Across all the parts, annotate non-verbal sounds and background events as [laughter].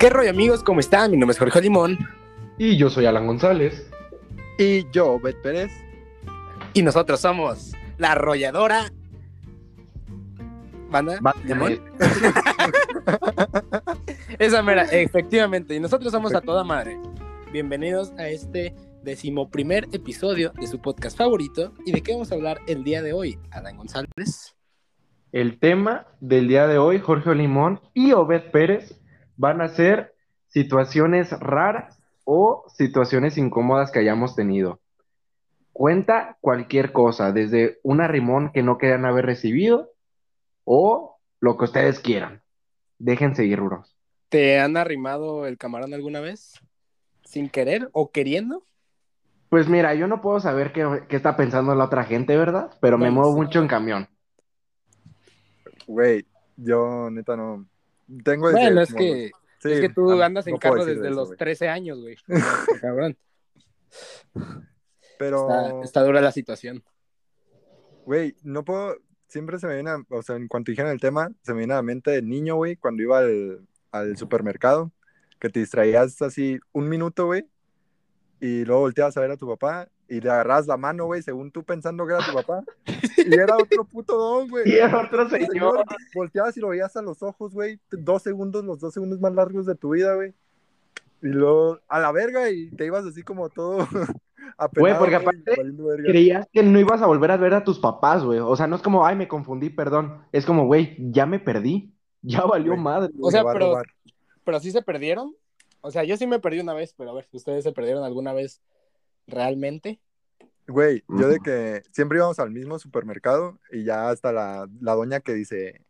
¿Qué rollo amigos? ¿Cómo están? Mi nombre es Jorge Limón Y yo soy Alan González. Y yo, Bet Pérez. y nosotros somos la arrolladora banda Ba- Limón. [laughs] Esa mera, efectivamente. Y nosotros somos a toda madre. Bienvenidos a este decimoprimer episodio de su podcast favorito. ¿Y de qué vamos a hablar el día de hoy, Alan González? El tema del día de hoy, Jorge Limón y Obed Pérez van a ser situaciones raras o situaciones incómodas que hayamos tenido. Cuenta cualquier cosa, desde un arrimón que no querían haber recibido o lo que ustedes quieran. Déjense ir, ruros. ¿Te han arrimado el camarón alguna vez? ¿Sin querer o queriendo? Pues mira, yo no puedo saber qué, qué está pensando la otra gente, ¿verdad? Pero me muevo mucho en camión. Güey, yo neta no. Tengo desde Bueno, es que, sí, es que tú andas en no carro desde eso, los güey. 13 años, güey. [laughs] Cabrón. Pero, Está, está dura la situación. güey, no puedo. Siempre se me viene, a- o sea, en cuanto dijeron el tema, se me viene a la mente de niño, güey, cuando iba al, al supermercado, que te distraías así un minuto, güey, y luego volteabas a ver a tu papá y le agarrabas la mano, güey, según tú pensando que era tu papá, [laughs] y era otro puto don, güey. Y el otro señor. señor, volteabas y lo veías a los ojos, güey. Dos segundos, los dos segundos más largos de tu vida, güey. Y luego a la verga y te ibas así como todo [laughs] apenado. Güey, porque aparte verga. Creías que no ibas a volver a ver a tus papás, güey. O sea, no es como, ay, me confundí, perdón. Es como, güey, ya me perdí. Ya valió madre. O sea, pero-. Pero sí se perdieron. O sea, yo sí me perdí una vez, pero a ver, ¿ustedes se perdieron alguna vez realmente? Güey, yo de que siempre íbamos al mismo supermercado y ya hasta la, la doña que dice,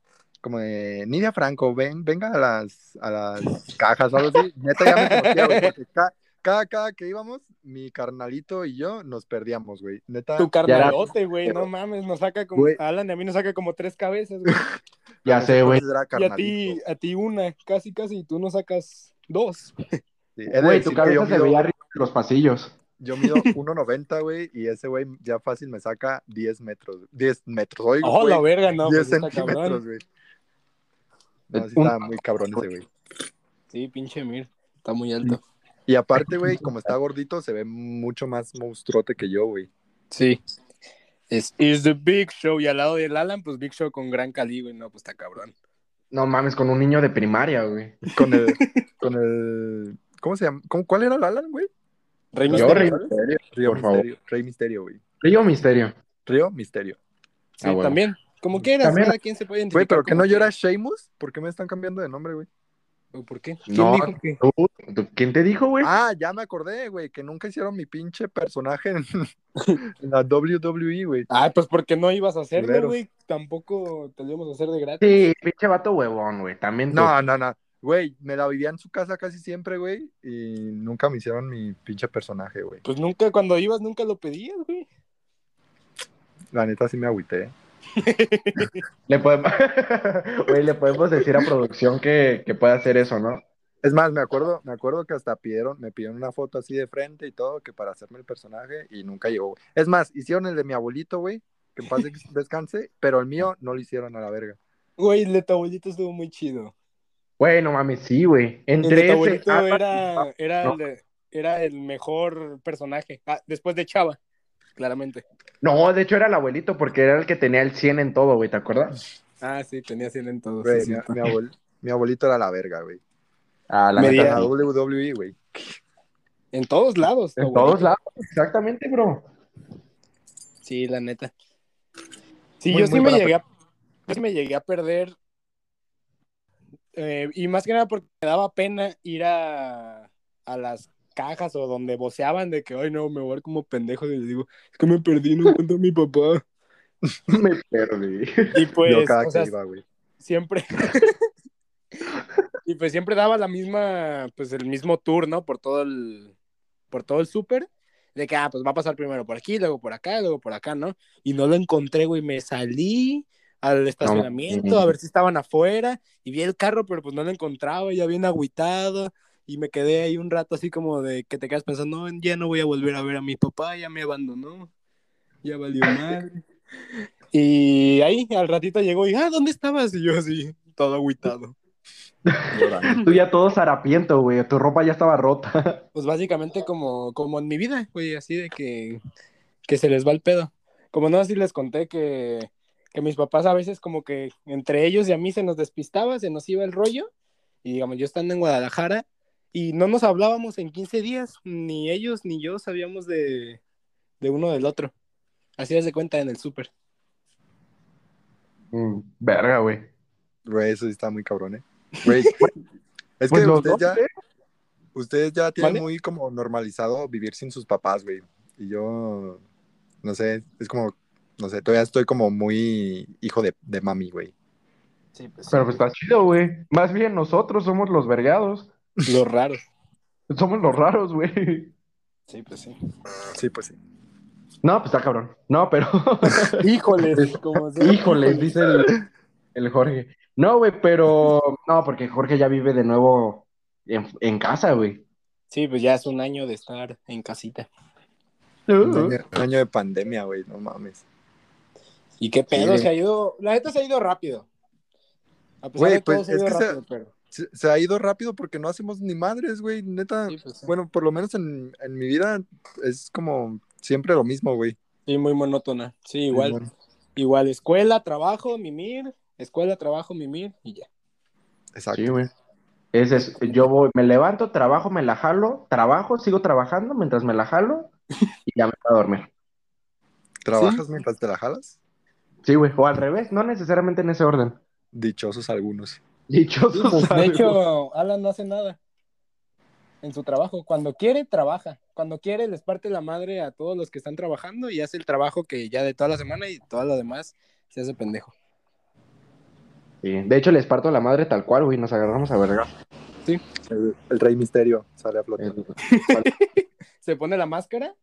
como de, Nidia Franco, ven, venga a las, a las cajas o algo así. Neta ya me conocía, güey, porque ca- cada, cada que íbamos, mi carnalito y yo nos perdíamos, güey. Neta. Tu carnalote, güey, no mames, nos saca como. Güey. Alan y a mí nos saca como tres cabezas, güey. [laughs] Ya sé, güey. entonces era Y a carnalito. ti, a ti una, casi, casi, y tú nos sacas dos. Sí, he de Güey, decir tu cabeza se mido- veía arriba de los pasillos. Yo mido [laughs] 1.90, güey, y ese güey ya fácil me saca 10 metros. 10 metros, oigo, Oh, la verga, no, 10 pues centímetros, güey. No, sí Un- está muy cabrón ese güey. Sí, pinche Mir, está muy alto. Y aparte, güey, como está gordito, se ve mucho más monstruote que yo, güey. Sí. Es is the Big Show. Y al lado del Alan, pues Big Show con gran cali, güey. No, pues está cabrón. No mames, con un niño de primaria, güey. Con el, [laughs] con el, ¿cómo se llama? ¿Cómo- ¿Cuál era el Alan, güey? Rey Yo, Misterio. Rey. Misterio. Río Por favor. Misterio, Rey Misterio, güey. Río Misterio. Río Misterio. Sí, Ah, bueno. también. Como quieras, También- cada quien se puede identificar. Güey, pero que no yo era quiera. Sheamus, ¿por qué me están cambiando de nombre, güey? ¿O ¿Por qué? ¿Quién No, dijo que? tú- tú- ¿Quién te dijo, güey? Ah, ya me acordé, güey, que nunca hicieron mi pinche personaje en, [laughs] en la WWE, güey. Ah, pues porque no ibas a hacerlo, güey. Tampoco te lo íbamos a hacer de gratis. Sí, pinche vato huevón, güey. También tú. No, no, no. Güey, me la vivía en su casa casi siempre, güey, y nunca me hicieron mi pinche personaje, güey. Pues nunca, cuando ibas, nunca lo pedías, güey. La neta sí me agüité. [laughs] Le podemos... [laughs] Güey, le podemos decir a producción que, que pueda hacer eso, ¿no? Es más, me acuerdo, me acuerdo que hasta pidieron, me pidieron una foto así de frente y todo, que para hacerme el personaje, y nunca llegó, güey. Es más, hicieron el de mi abuelito, güey, que en paz des- [laughs] descanse, pero el mío no lo hicieron a la verga. Güey, el de tu abuelito estuvo muy chido. Güey, no mames, sí, güey. El Entre tu ese... Ah, era, era, no. el era el mejor personaje. Ah, después de Chava, claramente. No, de hecho era el abuelito porque era el que tenía el 100 en todo, güey, ¿te acuerdas? Ah, sí, tenía 100 en todo. Güey, sí, mi, sí. mi abuel- mi abuelito era la verga, güey. Ah, la Me neta, sí. WWE, güey. En todos lados. En abuelito. todos lados, exactamente, bro. Sí, la neta. Sí, Muy, yo sí muy me buena llegué a, yo sí me llegué a perder. Eh, y más que nada porque me daba pena ir a, a las cajas o donde voceaban de que, ay, no, me voy a ver como pendejo. Y les digo, es que me perdí, no encuentro a mi papá. [laughs] Me perdí. Y [laughs] pues, Yo cada o que sea, iba, güey. siempre. [laughs] y pues siempre daba la misma, pues el mismo tour, ¿no? Por todo el, por todo el súper. De que, ah, pues va a pasar primero por aquí, luego por acá, luego por acá, ¿no? Y no lo encontré, güey. Me salí al estacionamiento a ver si estaban afuera y vi el carro, pero pues no lo encontraba, ya bien agüitado. Y me quedé ahí un rato así como de que te quedas pensando, no, ya no voy a volver a ver a mi papá, ya me abandonó, ya valió madre. [laughs] Y ahí al ratito llegó y, ah, ¿dónde estabas? Y yo así, todo agüitado. [laughs] Tú ya todo zarapiento, güey. Tu ropa ya estaba rota. [laughs] Pues básicamente como, como en mi vida, güey, así de que, que se les va el pedo. Como no, así les conté que, que mis papás a veces como que entre ellos y a mí se nos despistaba, se nos iba el rollo. Y digamos, yo estando en Guadalajara y no nos hablábamos en 15 días, ni ellos ni yo sabíamos de, de uno del otro. Así es de cuenta en el súper. Mm, verga, güey. Güey, eso sí está muy cabrón, ¿eh? Güey, [laughs] es Pues que ustedes ya, ¿eh? ustedes ya tienen muy como normalizado vivir sin sus papás, güey. Y yo, no sé, es como, no sé, todavía estoy como muy hijo de, de mami, güey. Sí, pues Pero pues está chido, güey. Más bien nosotros somos los vergados. Los raros. Somos los raros, güey. Sí, pues sí. Sí, pues sí. No, pues está cabrón. No, pero. [laughs] Híjoles, como sea. Híjole, dice el, el Jorge. No, güey, pero. No, porque Jorge ya vive de nuevo en, en casa, güey. Sí, pues ya es un año de estar en casita. Un año, un año de pandemia, güey, no mames. ¿Y qué pedo? Sí. Se ha ido, la neta se ha ido rápido. A pesar Güey, de todo pues, se ha es ido se- rápido, pero Se, se ha ido rápido porque no hacemos ni madres, güey, neta. sí, pues, sí. Bueno, por lo menos en, en mi vida es como siempre lo mismo, güey. Sí, muy monótona. Sí, igual. Bueno, Igual, escuela, trabajo, mimir, escuela, trabajo, mimir y ya. Exacto. Sí, güey. Ese es, yo voy, me levanto, trabajo, me la jalo, trabajo, sigo trabajando mientras me la jalo y ya me voy a dormir. ¿Trabajas mientras te la jalas? Sí, güey, o al revés, no necesariamente en ese orden. Dichosos algunos. Dichosos Pues, de hecho, Alan no hace nada en su trabajo. Cuando quiere, trabaja. Cuando quiere, les parte la madre a todos los que están trabajando y hace el trabajo que ya de toda la semana y todo lo demás se hace pendejo. Sí, De hecho, les parto la madre tal cual, güey, nos agarramos a verga. El, el rey misterio sale a flote. [laughs] Se pone la máscara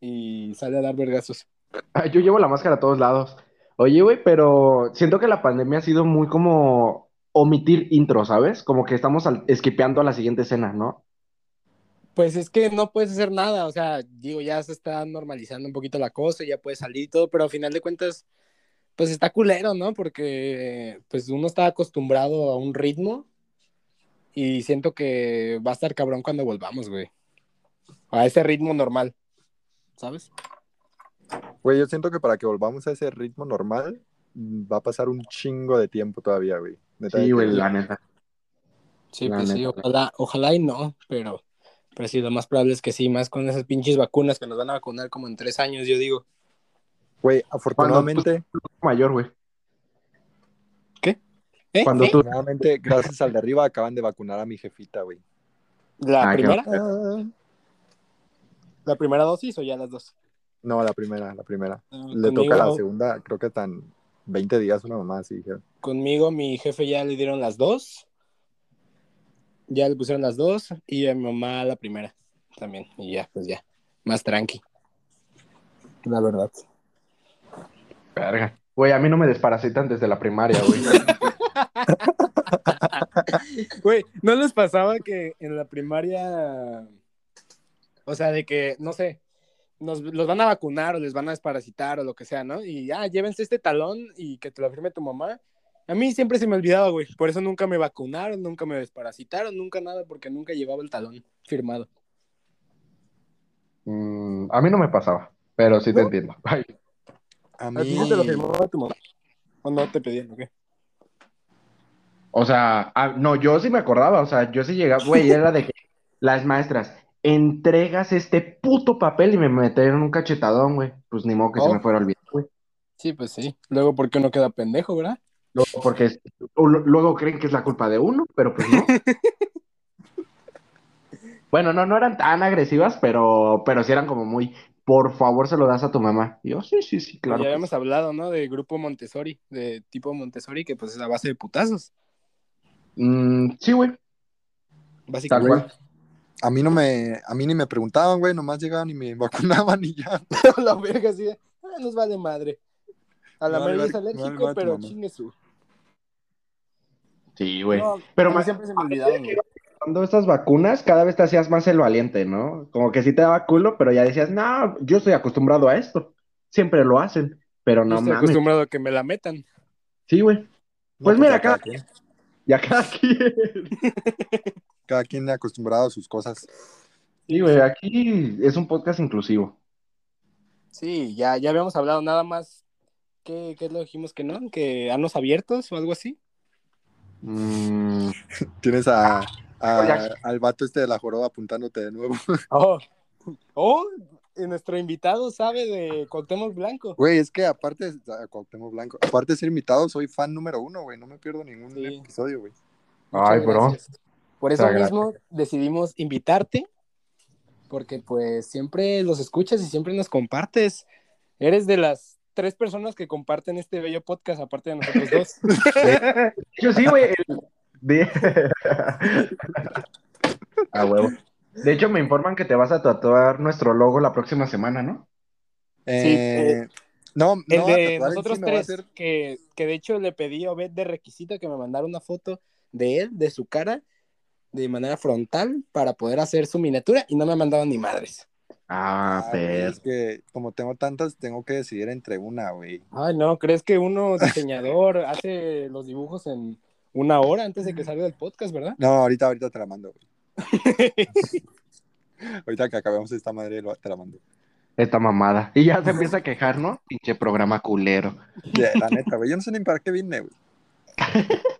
y sale a dar vergazos. Ah, Yo llevo la máscara a todos lados. Oye, güey, pero siento que la pandemia ha sido muy como omitir intro, ¿sabes? Como que estamos esquipeando a la siguiente escena, ¿no? Pues es que no puedes hacer nada, o sea, digo, ya se está normalizando un poquito la cosa, ya puedes salir y todo, pero al final de cuentas, pues está culero, ¿no? Porque pues uno está acostumbrado a un ritmo y siento que va a estar cabrón cuando volvamos, güey. A ese ritmo normal, ¿sabes? Güey, yo siento que para que volvamos a ese ritmo normal, mm, va a pasar un chingo de tiempo todavía, güey. Neta, Sí, güey, la neta. Sí, La pues sí, ojalá, ojalá y no, pero, pero sí, lo más probable es que sí, más con esas pinches vacunas que nos van a vacunar como en tres años, yo digo. Güey, afortunadamente, Mayor, güey. ¿Eh? Cuando ¿Eh? tú... afortunadamente, gracias al de arriba, acaban de vacunar a mi jefita, güey. ¿La Ah, qué primera? Ah, ¿La primera dosis o ya las dos? No, la primera, la primera. Ah, Le conmigo- toca la segunda, creo que están 20 días, una mamá así. dijeron. Conmigo, mi jefe ya le dieron las dos. Ya le pusieron las dos. Y a mi mamá la primera también. Y ya, pues ya. Más tranqui. La verdad. Verga. Güey, a mí no me desparasitan desde la primaria, güey. [laughs] Güey, ¿no les pasaba que en la primaria, o sea, de que, no sé, nos, los van a vacunar o les van a desparasitar o lo que sea, ¿no? Y ya, llévense este talón y que te lo firme tu mamá. A mí siempre se me olvidaba, güey. Por eso nunca me vacunaron, nunca me desparasitaron, nunca nada, porque nunca llevaba el talón firmado. Mm, a mí no me pasaba, pero sí te ¿No? entiendo. [laughs] Ay, A ¿A mí, no te lo firmaba tu mamá? ¿O no te pedían, o qué? O sea, ah, no, yo sí me acordaba, o sea, yo sí llegaba, güey, era de que las maestras, entregas este puto papel y me metieron un cachetadón, güey. Pues ni modo que se Oh. me fuera a olvidar, güey. Sí, pues sí. Luego, ¿por qué uno queda pendejo, verdad? Luego, porque es- luego creen que es la culpa de uno, pero pues no. [laughs] Bueno, no, no eran tan agresivas, pero, pero sí eran como muy, por favor, se lo das a tu mamá. Y yo, sí, sí, sí, claro. ya habíamos hablado, ¿no? De grupo Montessori, de tipo Montessori, que pues es a base de putazos, sí. Mm, sí, güey, tal básicamente. A mí no me, a mí ni me preguntaban, güey, nomás llegaban y me [laughs] vacunaban y ya. [laughs] la verga así de, ah, nos vale madre. A la vale Mary es alérgico, pero chingue su. Sí, güey. No, Pero más- siempre se me olvidaban, güey. Cuando estas vacunas, cada vez te hacías más el valiente, ¿no? Como que sí te daba culo, pero ya decías, no, yo estoy acostumbrado a esto. Siempre lo hacen, pero Yo no estoy mames. acostumbrado a que me la metan. Sí, güey. Pues No, mira, acá- cada quien. [laughs] Ya cada quien. Cada quien acostumbrado a sus cosas. Sí, güey, aquí es un podcast inclusivo. Sí, ya, ya habíamos hablado nada más. ¿Qué, qué lo dijimos que no? ¿Que anos abiertos o algo así? Mm, [laughs] Tienes a, al vato este de la joroba apuntándote de nuevo. [laughs] Oh, oh y nuestro invitado sabe de Cuauhtémoc Blanco. Güey, es que aparte, Cuauhtémoc Blanco, aparte de ser invitado, soy fan número uno, güey. No me pierdo ningún Sí. episodio, güey. Ay, bro. gracias. Por eso mismo decidimos invitarte, porque pues siempre los escuchas y siempre nos compartes. Eres de las tres personas que comparten este bello podcast, aparte de nosotros dos. [laughs] Yo sí, güey. De... A [laughs] huevo. De hecho, me informan que te vas a tatuar nuestro logo la próxima semana, ¿no? Eh, no, El no, de nosotros sí tres, hacer- que, que de hecho le pedí a Obed de requisito que me mandara una foto de él, de su cara, de manera frontal, para poder hacer su miniatura, y no me ha mandado ni madres. Ah, Ah, pero. es que como tengo tantas, tengo que decidir entre una, güey. Ay, no, ¿crees que uno diseñador [laughs] hace los dibujos en una hora antes de que salga el podcast, verdad? No, ahorita, ahorita te la mando, güey. [laughs] ahorita que acabemos esta madre, te la mando. Esta mamada. Y ya se empieza a quejar, ¿no? Pinche programa culero. Ya, la neta, güey. Yo no sé ni para qué vine, güey. [laughs]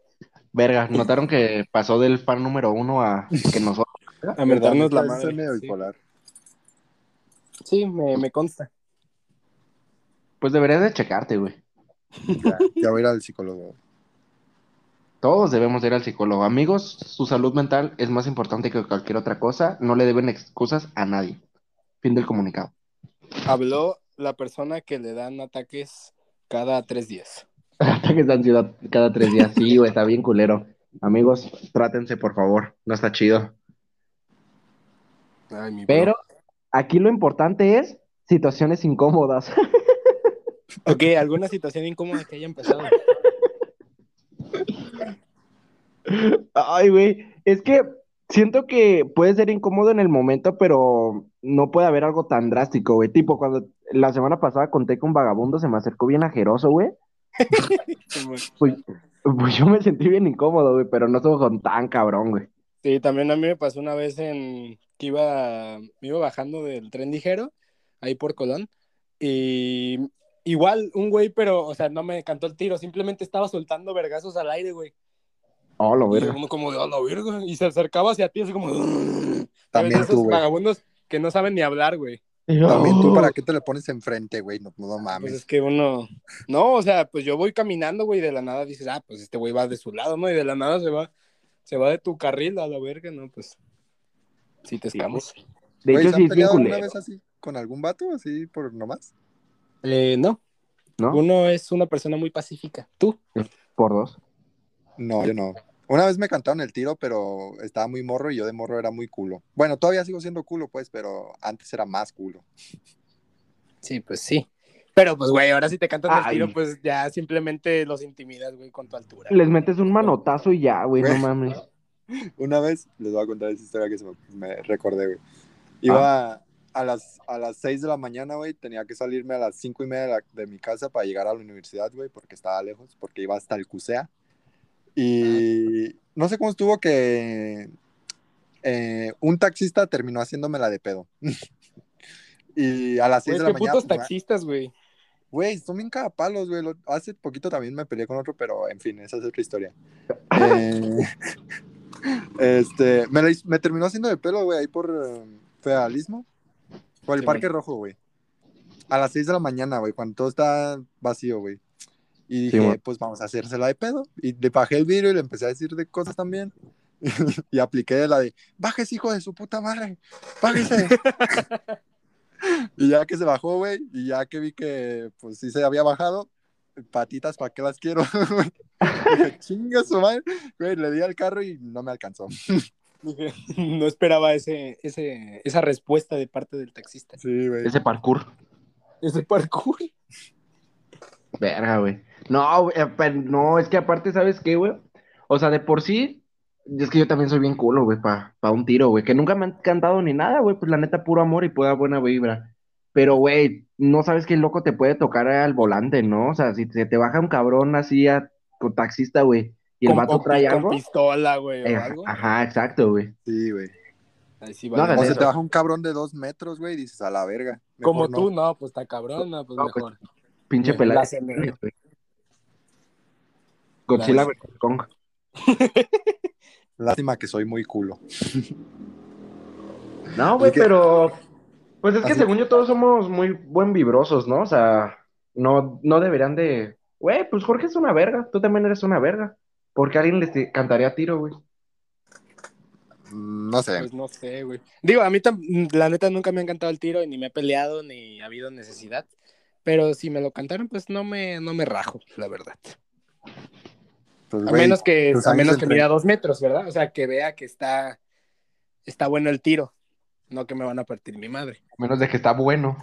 Verga, ¿notaron que pasó del fan número uno a que [laughs] nosotros? A mentarnos la madre. medio Sí, bipolar. Sí, me, me consta. Pues deberías de checarte, güey. Ya, ya voy a ir al psicólogo. Todos debemos de ir al psicólogo. Amigos, su salud mental es más importante que cualquier otra cosa. No le deben excusas a nadie. Fin del comunicado. Habló la persona que le dan ataques cada tres días. [laughs] Ataques de ansiedad cada tres días. Sí, güey, está bien culero. Amigos, trátense, por favor. No está chido. Ay, mi bro. Pero aquí lo importante es situaciones incómodas. [laughs] Ok, ¿alguna situación incómoda que haya empezado? Ay, güey, es que siento que puede ser incómodo en el momento, pero no puede haber algo tan drástico, güey. Tipo, cuando la semana pasada conté que un vagabundo se me acercó bien ajeroso, güey. Pues, pues yo me sentí bien incómodo, güey, pero no estuvo con tan cabrón, güey. Sí, también a mí me pasó una vez en que iba, me iba bajando del tren ligero, ahí por Colón, y igual un güey, pero, o sea, no me cantó el tiro, simplemente estaba soltando vergazos al aire, güey. Oh, lo Y verga. uno como de, a la verga, y se acercaba hacia ti, así como... También esos tú, güey. vagabundos que no saben ni hablar, güey. También tú. ¿para qué te le pones enfrente, güey? No, no Pues mames. es que uno... No, o sea, pues yo voy caminando, güey, y de la nada dices, ah, pues este güey va de su lado, ¿no? Y de la nada se va, se va de tu carril a la verga, ¿no? Pues... Sí te Sí, escamos. De hecho, ¿se sí peleado alguna culero, vez así con algún vato? Así por nomás. Eh, no, ¿no? uno es una persona muy pacífica. ¿Tú? Por dos. No, yo no. Una vez me cantaron el tiro, pero estaba muy morro y yo de morro era muy culo. Bueno, todavía sigo siendo culo, pues, pero antes era más culo. Sí, pues sí. Pero pues, güey, ahora si te cantan el tiro, pues ya simplemente los intimidas, güey, con tu altura. Les metes un manotazo y ya, güey, no mames. [laughs] Una vez, les voy a contar esa historia que se me, me recordé, güey. Iba a, las, a las 6 de la mañana, güey, tenía que salirme a las cinco y media de, la- de mi casa para llegar a la universidad, güey, porque estaba lejos, porque iba hasta el CUSEA. Y no sé cómo estuvo que eh, un taxista terminó haciéndome la de pedo. [laughs] y a las 6 Güey, de la mañana... putos pues, taxistas, güey. Güey, son bien cagapalos, güey. Hace poquito también me peleé con otro, pero en fin, esa es otra historia. [laughs] Eh, [laughs] este, me, la hiz- me terminó haciendo de pelo, güey, ahí por eh, Federalismo. Por el Sí, Parque Rojo, güey. A las 6 de la mañana, güey, cuando todo está vacío, güey. Y Sí, dije, man. pues vamos a hacérsela de pedo. Y le bajé el vidrio y le empecé a decir de cosas también. [laughs] y apliqué la de, bájese, hijo de su puta madre, bájese. [laughs] y ya que se bajó, güey, y ya que vi que, pues sí se había bajado, patitas, ¿para qué las quiero? [laughs] Dije, chinga su madre. Güey, le di al carro y no me alcanzó. Dije, No esperaba ese, ese, esa respuesta de parte del taxista. Sí, güey. Ese parkour. Ese parkour. Verga, güey. No, güey, eh, no, es que aparte, ¿sabes qué, güey? O sea, de por sí, es que yo también soy bien culo, güey, para pa un tiro, güey. Que nunca me han cantado ni nada, güey. Pues la neta, puro amor y pura buena vibra. Pero, güey, no sabes qué loco te puede tocar al volante, ¿no? O sea, si se te baja un cabrón así a, con taxista, güey, y el Con- vato trae con algo. pistola, güey, eh, ajá, exacto, güey. Sí, güey. Ahí sí No vale. hagan O se eso. te baja un cabrón de dos metros, güey, y dices, a la verga. Como no. tú, no, pues está cabrón, no, pues No, pues, mejor. Pinche pelada. Godzilla vs. Kong. [laughs] Lástima que soy muy culo. [laughs] No, güey, Es que- pero. Pues es que Así- según yo todos somos muy buen vibrosos, ¿no? O sea, no, no deberían de. Güey, pues Jorge es una verga. Tú también eres una verga. Porque alguien les cantaría tiro, güey. Mm, No sé. Pues no sé, güey. Digo, a mí la neta nunca me ha encantado el tiro, ni me he peleado, ni ha habido necesidad. Pero si me lo cantaron, pues no me, no me rajo, la verdad. Pues, A menos que, a menos que mida dos metros, ¿verdad? O sea, que vea que está, está bueno el tiro. No que me van a partir mi madre. A menos de que está bueno.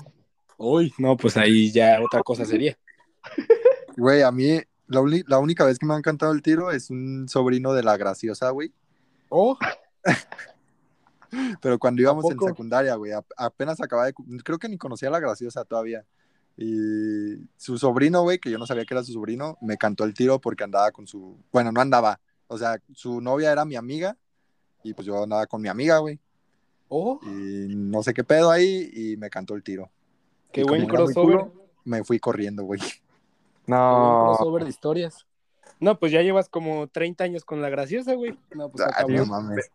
Uy, no, pues ahí ya otra cosa sería. [laughs] Güey, a mí la, la única vez que me ha encantado el tiro es un sobrino de la graciosa, güey. Oh, [laughs] Pero cuando íbamos en secundaria, güey, ap- apenas acababa de... Creo que ni conocía a la graciosa todavía. Y su sobrino, güey, que yo no sabía que era su sobrino, me cantó el tiro porque andaba con su... Bueno, no andaba. O sea, su novia era mi amiga y pues yo andaba con mi amiga, güey. oh, Y no sé qué pedo ahí y me cantó el tiro. qué Y buen crossover. culo, Me fui corriendo, güey. No. crossover de historias. No, pues ya llevas como 30 años con la graciosa, güey. No, pues Ah, cabrón. mames.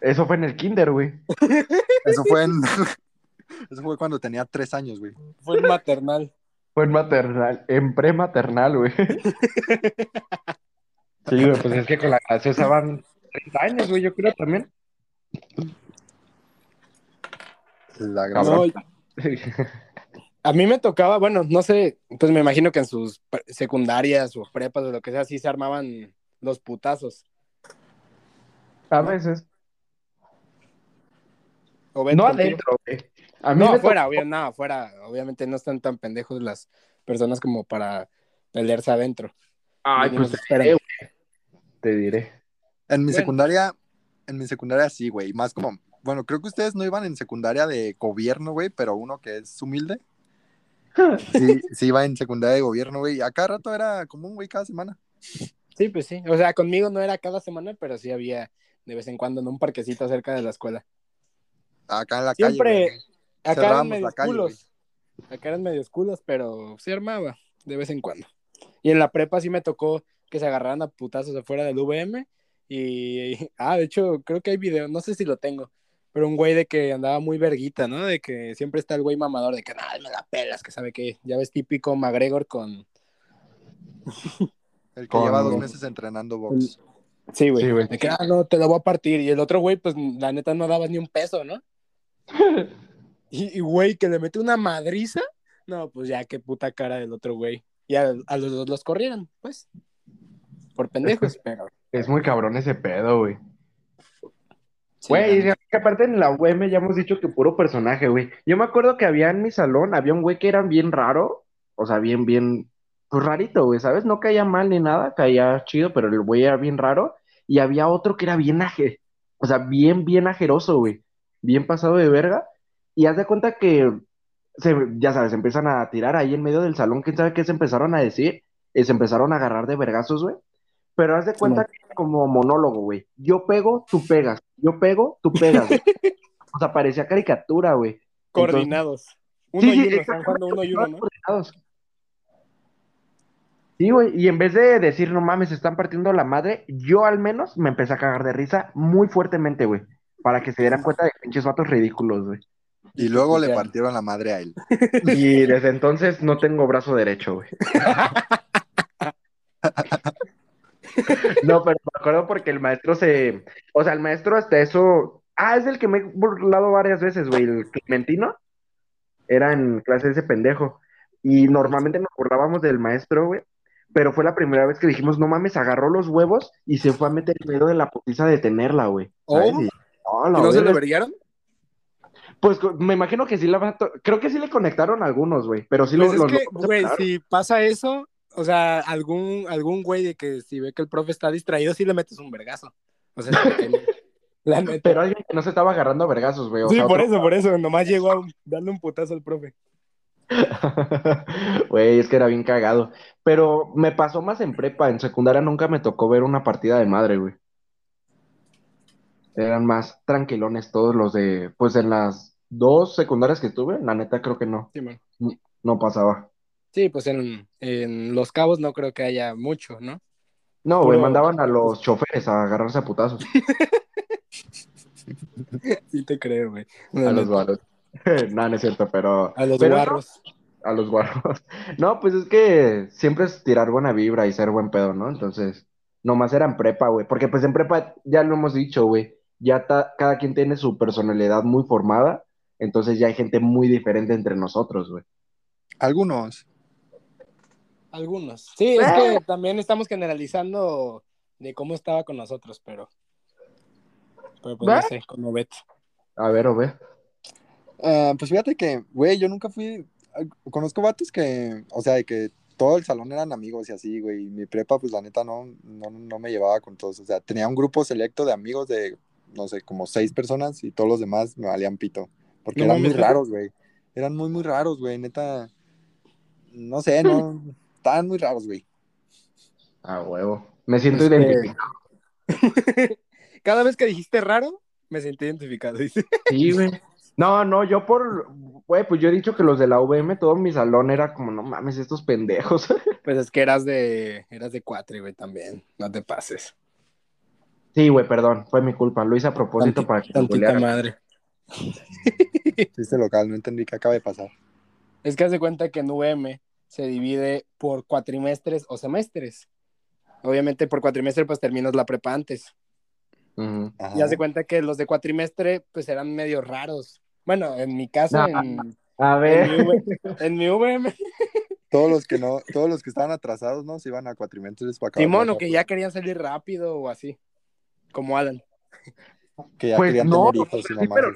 Eso fue en el kinder, güey. Eso fue en... Eso fue cuando tenía tres años, güey. Fue maternal. Fue en maternal, en prematernal, güey. Sí, güey, pues es que con la graciosa van 30 años, güey, yo creo también. La graciosa. No, A mí me tocaba, bueno, no sé, pues me imagino que en sus secundarias o prepas o lo que sea, sí se armaban los putazos. A veces. No adentro, güey. A mí No, me afuera, tocó- obvio, no, afuera. Obviamente no están tan pendejos las personas como para pelearse adentro. Ay, pues te diré, güey. Te diré. En mi Bueno. secundaria, en mi secundaria sí, güey. Más como, bueno, creo que ustedes no iban en secundaria de gobierno, güey, pero uno que es humilde. [laughs] Sí, sí iba en secundaria de gobierno, güey. y A cada rato era común, güey, cada semana. Sí, pues sí. O sea, conmigo no era cada semana, pero sí había de vez en cuando en un parquecito cerca de la escuela. Acá en la Siempre, calle. güey. Acá eran la medios calle, culos. Acá eran medios culos, pero se armaba de vez en cuando. Y en la prepa sí me tocó que se agarraran a putazos afuera del VM. Y, [laughs] ah, de hecho, creo que hay video, no sé si lo tengo, pero un güey de que andaba muy verguita, ¿no? De que siempre está el güey mamador de que, nada, me la pelas, que sabe que, ya ves, típico McGregor con... [laughs] El que Con- lleva dos meses entrenando box. Sí, güey. Sí, güey. de que, ah, no, te lo voy a partir. Y el otro güey, pues, la neta no daba ni un peso, ¿no? [laughs] Y, güey, que le mete una madriza. No, pues ya, qué puta cara del otro güey. Y a, a los dos los corrieron, pues. Por pendejos, [laughs] pero. Es muy cabrón ese pedo, güey. Güey, es que aparte en la UM ya hemos dicho que puro personaje, güey. Yo me acuerdo que había en mi salón, había un güey que era bien raro, o sea, bien, bien, pues rarito, güey, ¿sabes? No caía mal ni nada, caía chido, pero el güey era bien raro. Y había otro que era bien aje, o sea, bien, bien ajeroso, güey. Bien pasado de verga. Y haz de cuenta que, se, ya sabes, empiezan a tirar ahí en medio del salón, quién sabe qué se empezaron a decir, y se empezaron a agarrar de vergazos, güey. Pero haz de cuenta que era como monólogo, güey. Yo pego, tú pegas. Yo pego, tú pegas. güey. [laughs] o sea, parecía caricatura, güey. Coordinados. Uno Sí, y sí, uno, están jugando uno y uno, ¿no? Coordinados. Sí, güey, y en vez de decir, no mames, se están partiendo la madre, yo al menos me empecé a cagar de risa muy fuertemente, güey, para que se dieran cuenta de pinches vatos ridículos, güey. Y luego le Ya. partieron la madre a él. [laughs] Y desde entonces no tengo brazo derecho, güey. [laughs] No, pero me acuerdo porque el maestro se, o sea, el maestro hasta eso, ah, es el que me he burlado varias veces, güey, el Clementino, era en clase de ese pendejo, y normalmente nos burlábamos del maestro, güey, pero fue la primera vez que dijimos, no mames, agarró los huevos y se fue a meter en medio de la putiza de tenerla, güey. ¿sabes? Oh. Y- ¿Y la no se le verguiaron? Pues me imagino que sí la creo que sí le conectaron algunos, güey, pero sí Pues es los que, güey, si pasa eso, o sea, algún, algún güey de que si ve que el profe está distraído, sí le metes un vergazo. O sea, la [laughs] neta. Pero alguien que no se estaba agarrando a vergazos, güey. sí, sea, por otro- eso, por eso, nomás llegó a darle un putazo al profe. [laughs] Güey, es que era bien cagado. Pero me pasó más en prepa, en secundaria nunca me tocó ver una partida de madre, güey. Eran más tranquilones todos los de, pues en las dos secundarias que tuve, la neta creo que no, Sí, man. no pasaba. Sí, pues en, en Los Cabos no creo que haya mucho, ¿no? No, güey, mandaban a los choferes a agarrarse a putazos, [laughs] Sí te creo, güey. a los guarros. [laughs] no, no es cierto, pero... A los pero no, guarros. a los guarros. [laughs] No, pues es que siempre es tirar buena vibra y ser buen pedo, ¿no? Entonces, nomás era en prepa, güey. Porque pues en prepa, ya lo hemos dicho, güey, ya ta- cada quien tiene su personalidad muy formada, entonces ya hay gente muy diferente entre nosotros, güey. Algunos. Algunos. Sí, es que también estamos generalizando de cómo estaba con nosotros, pero. Pero pues no sé, como Beto. A ver, o ve. Ah, pues fíjate que, güey, yo nunca fui. Conozco vatos que, o sea, de que todo el salón eran amigos y así, güey. Y mi prepa, pues la neta, no, no, no me llevaba con todos. O sea, tenía un grupo selecto de amigos de, no sé, como seis personas y todos los demás me valían pito. Porque No eran muy raros, güey. Eran muy, muy raros, güey. Neta. No sé, no. Estaban muy raros, güey. A huevo. Me siento Este- identificado. [laughs] Cada vez que dijiste raro, me sentí identificado. dice. Sí, güey. No, no, yo por, güey, pues yo he dicho que los de la VM, todo mi salón era como, no mames, estos pendejos. [laughs] Pues es que eras de. Eras de cuatro, güey, también. No te pases. Sí, güey, perdón, fue mi culpa. Lo hice a propósito Tanti- para que Tantita golearan. madre. [laughs] Chiste local, no entendí qué acaba de pasar. Es que haz de cuenta que en UM se divide por cuatrimestres o semestres. Obviamente por cuatrimestre pues terminas la prepa antes. Ujú. Ajá. Y haz de cuenta que los de cuatrimestre pues eran medio raros. Bueno, en mi caso, No. en, A en ver. mi, en mi VM, [laughs] Todos los que no, todos los que estaban atrasados, ¿no? Se iban a cuatrimestres para acabar. Simón, o que carrera. ya querían salir rápido o así. Como Alan. Que ya Pues querían no, tener hijos y sí, mamás. pero-.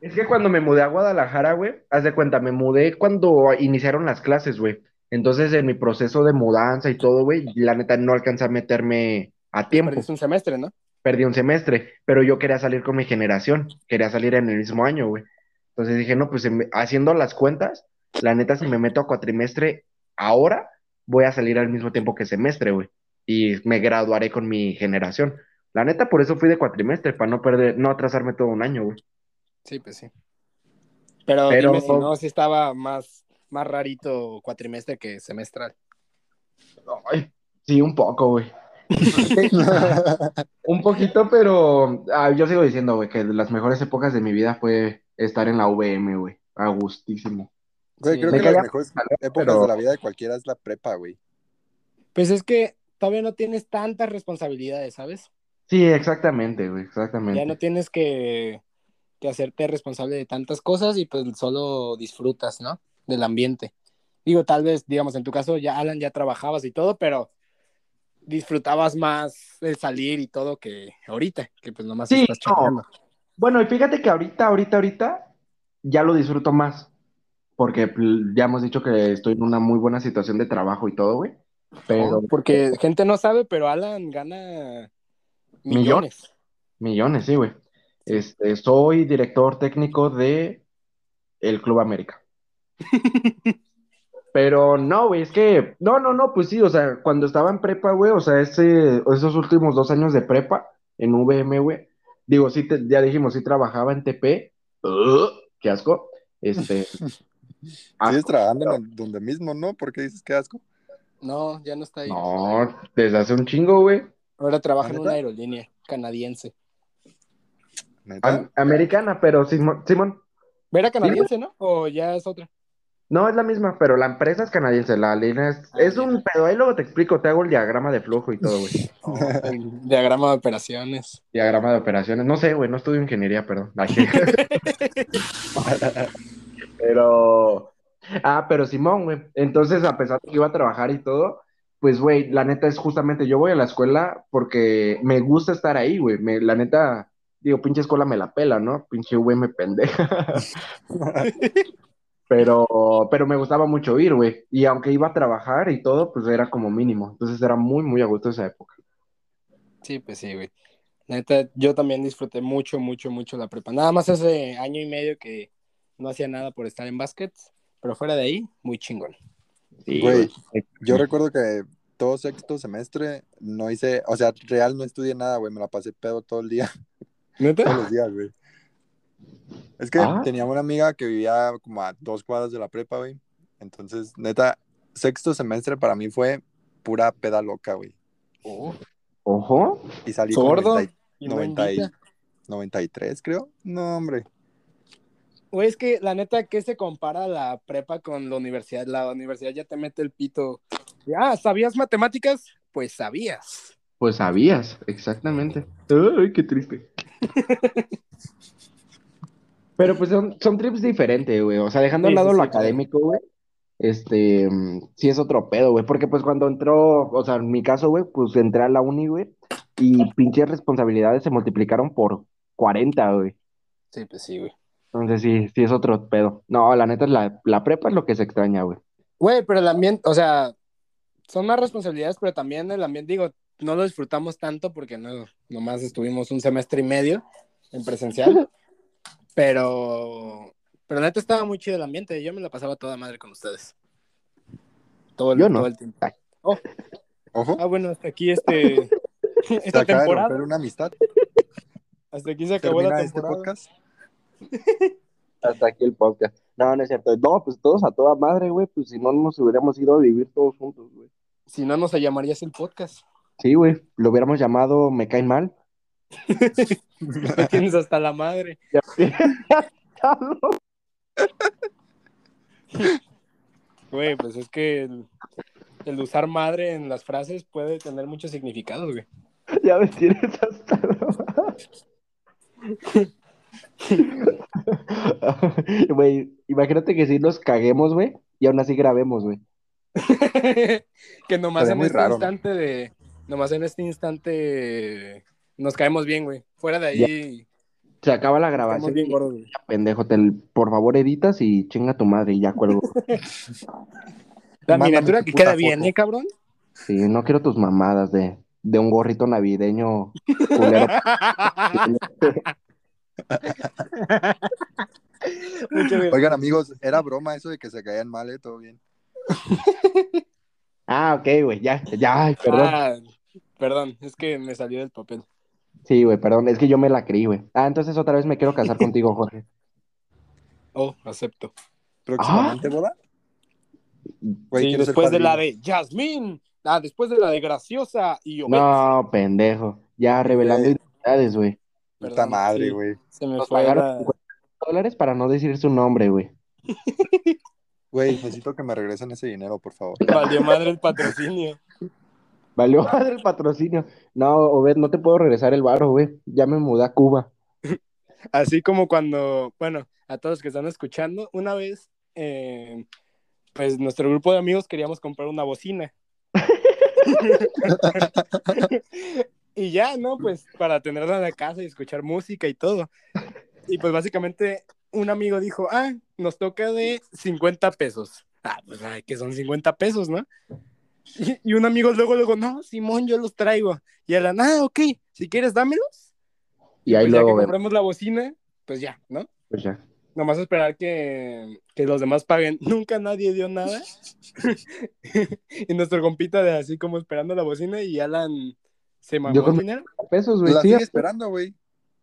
Es que cuando me mudé a Guadalajara, güey, haz de cuenta, me mudé cuando iniciaron las clases, güey. Entonces, en mi proceso de mudanza y todo, güey, la neta no alcancé a meterme a tiempo. Perdiste un semestre, ¿no? Perdí un semestre, pero yo quería salir con mi generación, quería salir en el mismo año, güey. Entonces dije, no, pues en- haciendo las cuentas, la neta, si me meto a cuatrimestre ahora, voy a salir al mismo tiempo que semestre, güey. Y me graduaré con mi generación. La neta, por eso fui de cuatrimestre, para no perder, no atrasarme todo un año, güey. Sí, pues sí. Pero, Pero- dime si no, si estaba más, más rarito cuatrimestre que semestral. Ay, sí, un poco, güey. [laughs] Un poquito, pero ah, yo sigo diciendo, güey, que de las mejores épocas de mi vida fue estar en la VM, güey. A gustísimo. Güey, Sí. creo Me que las mejores épocas pero- de la vida de cualquiera es la prepa, güey. Pues es que todavía no tienes tantas responsabilidades, ¿sabes? Sí, exactamente, güey, Ya no exactamente. tienes que, que hacerte responsable de tantas cosas y pues solo disfrutas, ¿no? Del ambiente. Digo, tal vez, digamos, en tu caso ya, Alan, ya trabajabas y todo, pero disfrutabas más el salir y todo que ahorita, que pues nomás Sí, estás no. Bueno, y fíjate que ahorita, ahorita, ahorita ya lo disfruto más, porque pl, ya hemos dicho que estoy en una muy buena situación de trabajo y todo, güey. Pero Porque gente no sabe, pero Alan gana millones. millones, sí, güey. Este, soy director técnico de el Club América. [laughs] Pero no, güey, es que, no, no, no, pues sí, o sea, cuando estaba en prepa, güey, o sea, ese, esos últimos dos años de prepa en VM, güey, digo, sí, te- ya dijimos, sí trabajaba en TP, ¡Ugh! qué asco, este, [laughs] Sigues asco, trabajando en el- donde mismo, ¿no? ¿Por qué dices que asco? No, ya no está ahí. no, desde hace un chingo, güey, Ahora trabaja en ¿Ah, una aerolínea canadiense. Americana, pero Simón, Simón, ¿Era canadiense, no? ¿O ya es otra? no es la misma, pero la empresa es canadiense, la línea es, Ah, es un pedo, ahí luego te explico, te hago el diagrama de flujo y todo, güey. [laughs] El diagrama de operaciones. Diagrama de operaciones. No sé, güey, no estudio ingeniería, perdón. [laughs] [laughs] Pero. Ah, pero Simón, güey. Entonces, a pesar de que iba a trabajar y todo, pues, güey, la neta es justamente, yo voy a la escuela porque me gusta estar ahí, güey. La neta, digo, pinche escuela me la pela, ¿no? Pinche güey me pendeja. [laughs] Pero, pero me gustaba mucho ir, güey. Y aunque iba a trabajar y todo, pues era como mínimo. Entonces era muy, muy a gusto esa época. Sí, pues sí, güey. La neta, yo también disfruté mucho, mucho, mucho la prepa. Nada más ese año y medio que no hacía nada por estar en básquet, pero fuera de ahí, muy chingón. Sí, Güey, güey. Yo recuerdo que todo sexto semestre no hice, o sea, real no estudié nada, güey, me la pasé pedo todo el día, [laughs] ¿Neta? todos los días, güey. Es que Ah. tenía una amiga que vivía como a dos cuadras de la prepa, güey. Entonces, neta, sexto semestre para mí fue pura peda loca, güey. Ojo. Y salí con Sordo. 90 Y no 90 y- invita. 93, creo. No, hombre. Güey, es que la neta, ¿qué se compara la prepa con la universidad? La universidad ya te mete el pito. Ah, ¿sabías matemáticas? Pues sabías. Pues sabías, exactamente. Ay, qué triste. [laughs] Pero pues son, son trips diferentes, güey. O sea, dejando a Sí, lado sí, lo sí, académico, güey. Este, sí es otro pedo, güey. Porque pues cuando entró, o sea, en mi caso, güey, pues entré a la uni, güey. Y pinches responsabilidades se multiplicaron por 40, güey. Sí, pues sí, güey. Entonces sí, sí es otro pedo. No, la neta, la, la prepa es lo que se extraña, güey. Güey, pero el ambiente, o sea, son más responsabilidades, pero también el ambiente, digo, no lo disfrutamos tanto porque no, nomás estuvimos un semestre y medio en presencial. [laughs] Pero, pero neta estaba muy chido el ambiente. Yo me la pasaba toda madre con ustedes. Todo el, Yo no. todo el tiempo. Ojo, Ah, bueno, hasta aquí este. [laughs] se Esta acaba de temporada. romper una amistad. Hasta aquí se acabó la Termina este temporada. podcast. [laughs] Hasta aquí el podcast. No, no es cierto. No, pues todos a toda madre, güey. Pues si no nos hubiéramos ido a vivir todos juntos, güey. Si no, no se llamaría así el podcast. Sí, güey. Lo hubiéramos llamado Me caen mal. [laughs] Me tienes hasta la madre. [laughs] Güey, pues es que el, el usar madre en las frases puede tener muchos significados, güey. ya me tienes hasta [laughs] Güey, imagínate que si nos caguemos, güey, y aún así grabemos, güey. [laughs] que nomás en este instante de. Nomás en este instante nos caemos bien, güey. Fuera de ahí, Se acaba la grabación. bien gordos, pendejo, te, por favor editas y chinga tu madre y ya cuelgo. [laughs] La Mándame miniatura tu que queda bien, foto. ¿eh, cabrón? Sí, no quiero tus mamadas de, de un gorrito navideño culero. Oigan, amigos, era broma eso de que se caían mal, ¿eh? Todo bien. ah, ok, güey, ya, ya, ay, perdón. Ah, perdón, es que me salió del papel. Sí, güey, perdón, es que yo me la creí, güey. Ah, entonces otra vez me quiero casar contigo, Jorge. Oh, acepto. ¿Próximamente boda? Güey, sí, después de la de Yasmín. Ah, después de la de Graciosa y Obed. No, pendejo. Ya revelando identidades, güey. Puta Perdón, madre, sí. güey. Se me Nos fue pagaron la... 50 dólares para no decir su nombre, güey. [laughs] Güey, necesito que me regresen ese dinero, por favor. Valió madre el patrocinio. [laughs] Valió madre el patrocinio. No, Obed, no te puedo regresar el barro, güey. Ya me mudé a Cuba. [laughs] Así como cuando, bueno, a todos que están escuchando, una vez, eh, pues nuestro grupo de amigos queríamos comprar una bocina. Y ya, ¿no? Pues para tenerla en la casa y escuchar música y todo. Y pues básicamente un amigo dijo, ah, nos toca de 50 pesos. Ah, pues ay, que son 50 pesos, ¿no? Y, y un amigo luego, luego, no, Simón, yo los traigo. Y Alan, ah, ok, si quieres, dámelos. Y ahí pues ya luego que vemos. compramos la bocina, pues ya, ¿no? Pues ya. Nomás esperar que, que los demás paguen. Nunca nadie dio nada. [laughs] y nuestro compita de así como esperando la bocina y Alan se mamó Yo con- dinero. Pesos, güey. La sí, sigue esperando, güey.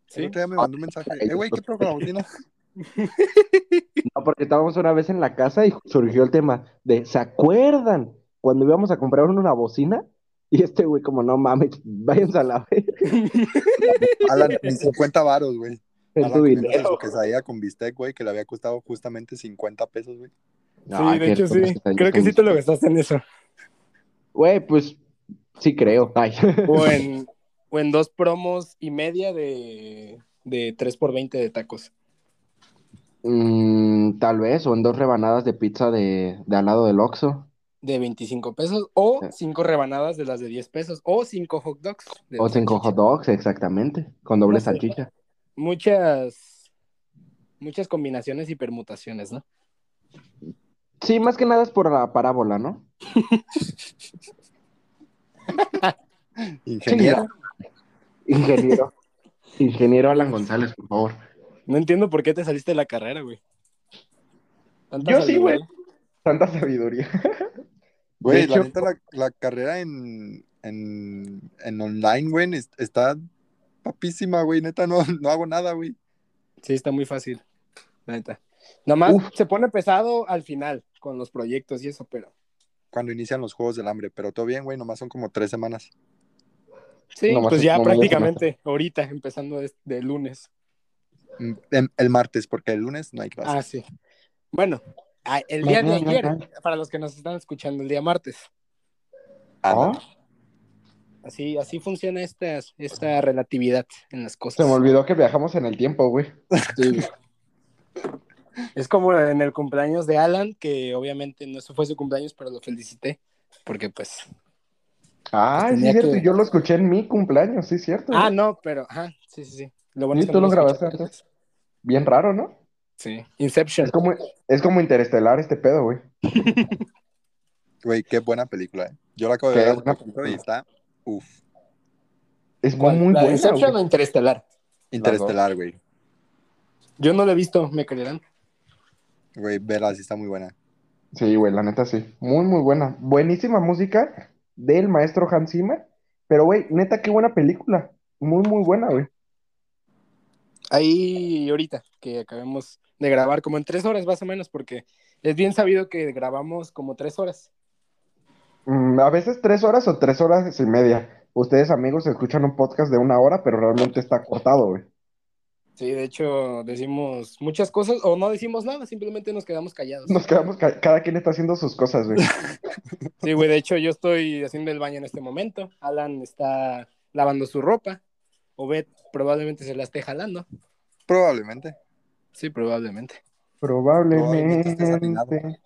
Sí. El otro día me mandó un mensaje. Eh, güey, ¿qué pedo con la [laughs] bocina? No, porque estábamos una vez en la casa y surgió el tema de, ¿se acuerdan cuando íbamos a comprar una bocina? Y este güey como, no mames, váyanse a la vez [laughs] Alan, mis 50 varos, güey. en Alan tu dinero. su quesadilla con bistec, güey, que le había costado justamente 50 pesos, güey. Sí, Ay, de hecho sí. Creo que sí te lo gastaste en eso. Güey, pues sí creo. Ay. O [laughs] en, o en dos promos y media de, de 3 por 20 de tacos. Mm, tal vez, o en dos rebanadas de pizza de, de al lado del Oxxo. De 25 pesos. O Sí. cinco rebanadas de las de 10 pesos. O cinco hot dogs. O cinco hot dogs, exactamente, con doble No salchicha. Muchas, muchas combinaciones y permutaciones, ¿no? Sí, más que nada es por la parábola, ¿no? [laughs] [laughs] Ingeniero. Ingeniero. Ingeniero Alan González, por favor. No entiendo por qué te saliste de la carrera, güey. Tanta Yo sí, güey. Tanta sabiduría. [laughs] Güey, De la hecho- neta, la, la carrera en, en, en online, güey, es- está papísima, güey. Neta, no, no hago nada, güey. Sí, está muy fácil. La neta. Nomás Uf. se pone pesado al final con los proyectos y eso, pero. Cuando inician los Juegos del Hambre, pero todo bien, güey, nomás son como tres semanas. Sí, Nomás pues es- ya prácticamente ahorita, empezando de, de lunes. Mm, El martes, porque el lunes no hay clase. Ah, sí. Bueno, el día de ayer, para los que nos están escuchando, el día martes. Ah, Ah, Así, así funciona esta, esta relatividad en las se cosas. me olvidó que viajamos en el tiempo, güey. [laughs] Sí, güey. Es como en el cumpleaños de Alan, que obviamente no fue su cumpleaños, pero lo felicité. Porque pues. Ah, es cierto. que- Yo lo escuché en mi cumpleaños, sí, es cierto. Ah, no, pero. Ajá, sí, sí, sí. Lo bueno que tú lo grabaste escuché. antes. Bien raro, ¿no? Sí. Inception. Es como, es como interestelar este pedo, güey. [laughs] güey, qué buena película, eh. Yo la acabo de ver hace buena poquito y está, uff, Es muy, ¿Cuál? muy ¿La buena, Inception o Interestelar? interestelar, güey. Yo no lo he visto, ¿me creerán? Güey, vela, sí está muy buena. Sí, güey, la neta sí. Muy, muy buena. Buenísima música del maestro Hans Zimmer. Pero, güey, neta, qué buena película. Muy, muy buena, güey. Ahí ahorita que acabemos de grabar como en tres horas más o menos, porque es bien sabido que grabamos como tres horas. Mm, a veces tres horas o tres horas y media. Ustedes, amigos, escuchan un podcast de una hora, pero realmente está cortado, güey. Sí, de hecho decimos muchas cosas o no decimos nada, simplemente nos quedamos callados. Nos quedamos, ca- cada quien está haciendo sus cosas, güey. [laughs] Sí, güey, de hecho yo estoy haciendo el baño en este momento, Alan está lavando su ropa, Obed probablemente se la esté jalando. Probablemente. Sí, probablemente. Probablemente.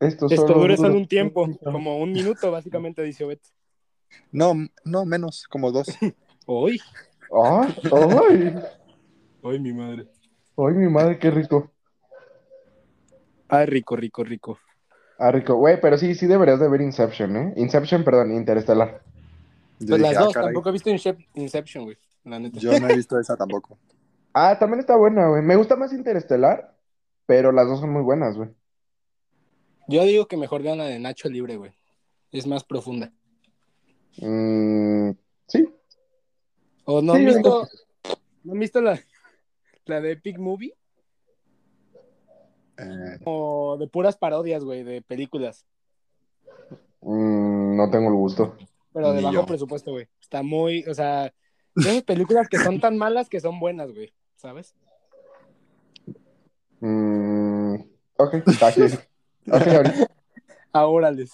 Esto, Esto dura solo un tiempo, como un minuto básicamente, dice Obed. No, no, menos, como dos. [laughs] Hoy. ¡Ay! ¡Ay! Ay, mi madre. ¡Ay, mi madre, qué rico! Ay, rico, rico, rico. Ah, rico. Güey, pero sí, sí deberías de ver Inception, ¿eh? Inception, perdón, Interestelar. Yo Pues dije, las ah, dos, tampoco he visto Incep- Inception, güey, la neta. Yo no he visto esa tampoco. [laughs] Ah, también está buena, güey. Me gusta más Interestelar, pero las dos son muy buenas, güey. Yo digo que mejor vean la de Nacho Libre, güey. Es más profunda. Mm, sí. ¿O no Sí, han visto, ¿no han visto la, la de Epic Movie? Eh, O de puras parodias, güey, de películas. Mm, no tengo el gusto. Pero de Ni bajo yo. presupuesto, güey. Está muy, o sea, esas películas que son tan malas que son buenas, güey. ¿Sabes? Mm, ok, está aquí. Ok, ahorita. [laughs] Ahora les.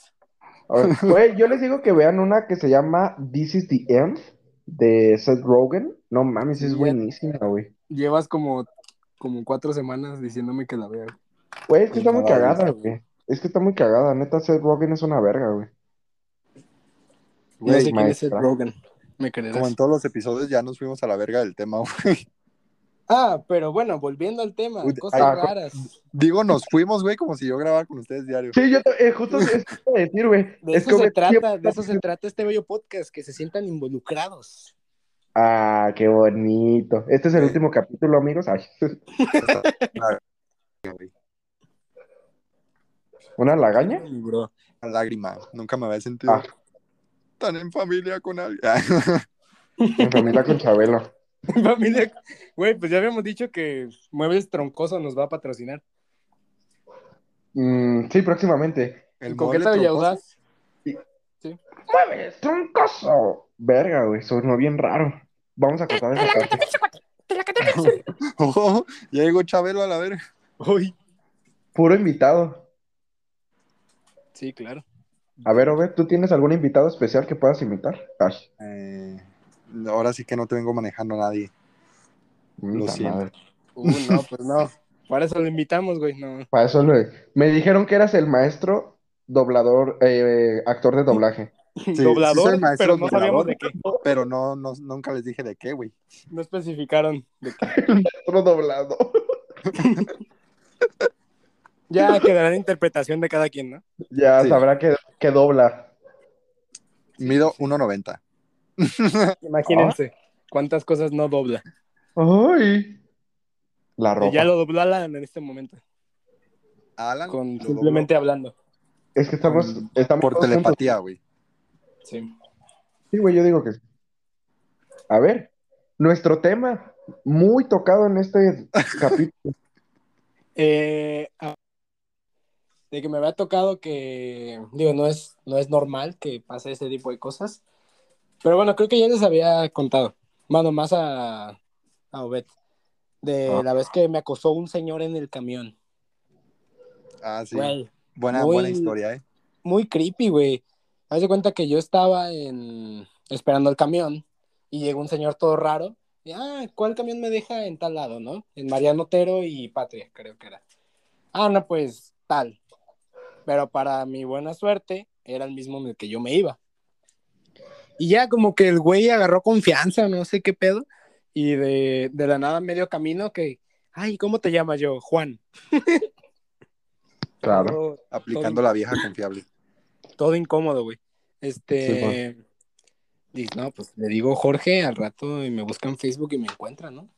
Güey, yo les digo que vean una que se llama This is the End de Seth Rogen. No mames, es buenísima, güey. Llevas como, como cuatro semanas diciéndome que la vea. güey. Es que está muy cagada, güey. Es que está muy cagada. Neta, Seth Rogen es una verga, güey. No Güey, sé quién es Seth. Rogen. Me creerás. como en todos los episodios ya nos fuimos a la verga del tema, [laughs] güey. Ah, pero bueno, volviendo al tema, Uy, cosas ah, raras. Digo, nos fuimos, güey, como si yo grabara con ustedes diario. Sí, yo eh, justo eso te iba a decir, güey. De Es eso se trata, de eso se trata este bello podcast, que se sientan involucrados. Ah, qué bonito. Este es el Sí. último capítulo, amigos. Ay. [laughs] ¿una lagaña? Bro. Una lágrima. Nunca me había sentido Ah. tan en familia con alguien. En familia con Chabelo. [laughs] Familia, güey, pues ya habíamos dicho que Muebles Troncoso nos va a patrocinar. Mm, sí, próximamente. El Coqueta mueble Villaudaz. ¡Mueves, troncoso! Verga, güey, sonó bien raro. Vamos a cortar esa parte. [laughs] Oh, ya llegó Chabelo a la verga. Uy. Puro invitado. Sí, claro. A ver, Obed, ¿tú tienes algún invitado especial que puedas invitar? Ay, Eh, ahora sí que no te vengo manejando a nadie. Lo puta siento. Uh, no, pues no. Para eso lo invitamos, güey. No. Para eso le- me dijeron que eras el maestro doblador, eh, actor de doblaje. [laughs] sí doblador, pero no sabíamos de qué. Pero no, no, nunca les dije de qué, güey. No especificaron de qué. [laughs] Maestro doblado. [laughs] Ya quedará la interpretación de cada quien, ¿no? Ya Sí. sabrá que, que dobla. Mido 1.90. Imagínense cuántas cosas no dobla. Ay. La Y ropa. ya lo dobló Alan en este momento, Alan. con simplemente hablando. Es que estamos, estamos por telepatía, güey. Sí. Sí, güey, yo digo que sí. A ver, nuestro tema muy tocado en este [laughs] capítulo. Eh, de que me había tocado que, digo, no es, no es normal que pase ese tipo de cosas. Pero bueno, creo que ya les había contado. Bueno, más a, a Obed. De Ah. la vez que me acosó un señor en el camión. Ah, sí. Güey, buena, muy- buena historia, ¿eh? muy creepy, güey. Haz de cuenta que yo estaba en... esperando el camión y llegó un señor todo raro. Y, ah, ¿cuál camión me deja en tal lado, no? En Mariano Otero y Patria, creo que era. Ah, no, pues tal. Pero para mi buena suerte, era el mismo en el que yo me iba. Y ya como que el güey agarró confianza, no sé qué pedo. Y de, de la nada medio camino que, ay, ¿cómo te llamas yo? Juan. Claro. Todo- Aplicando la vieja confiable. Todo incómodo, güey. Sí, Este. dices, no, pues le digo Jorge al rato y me busca en Facebook y me encuentra, ¿no?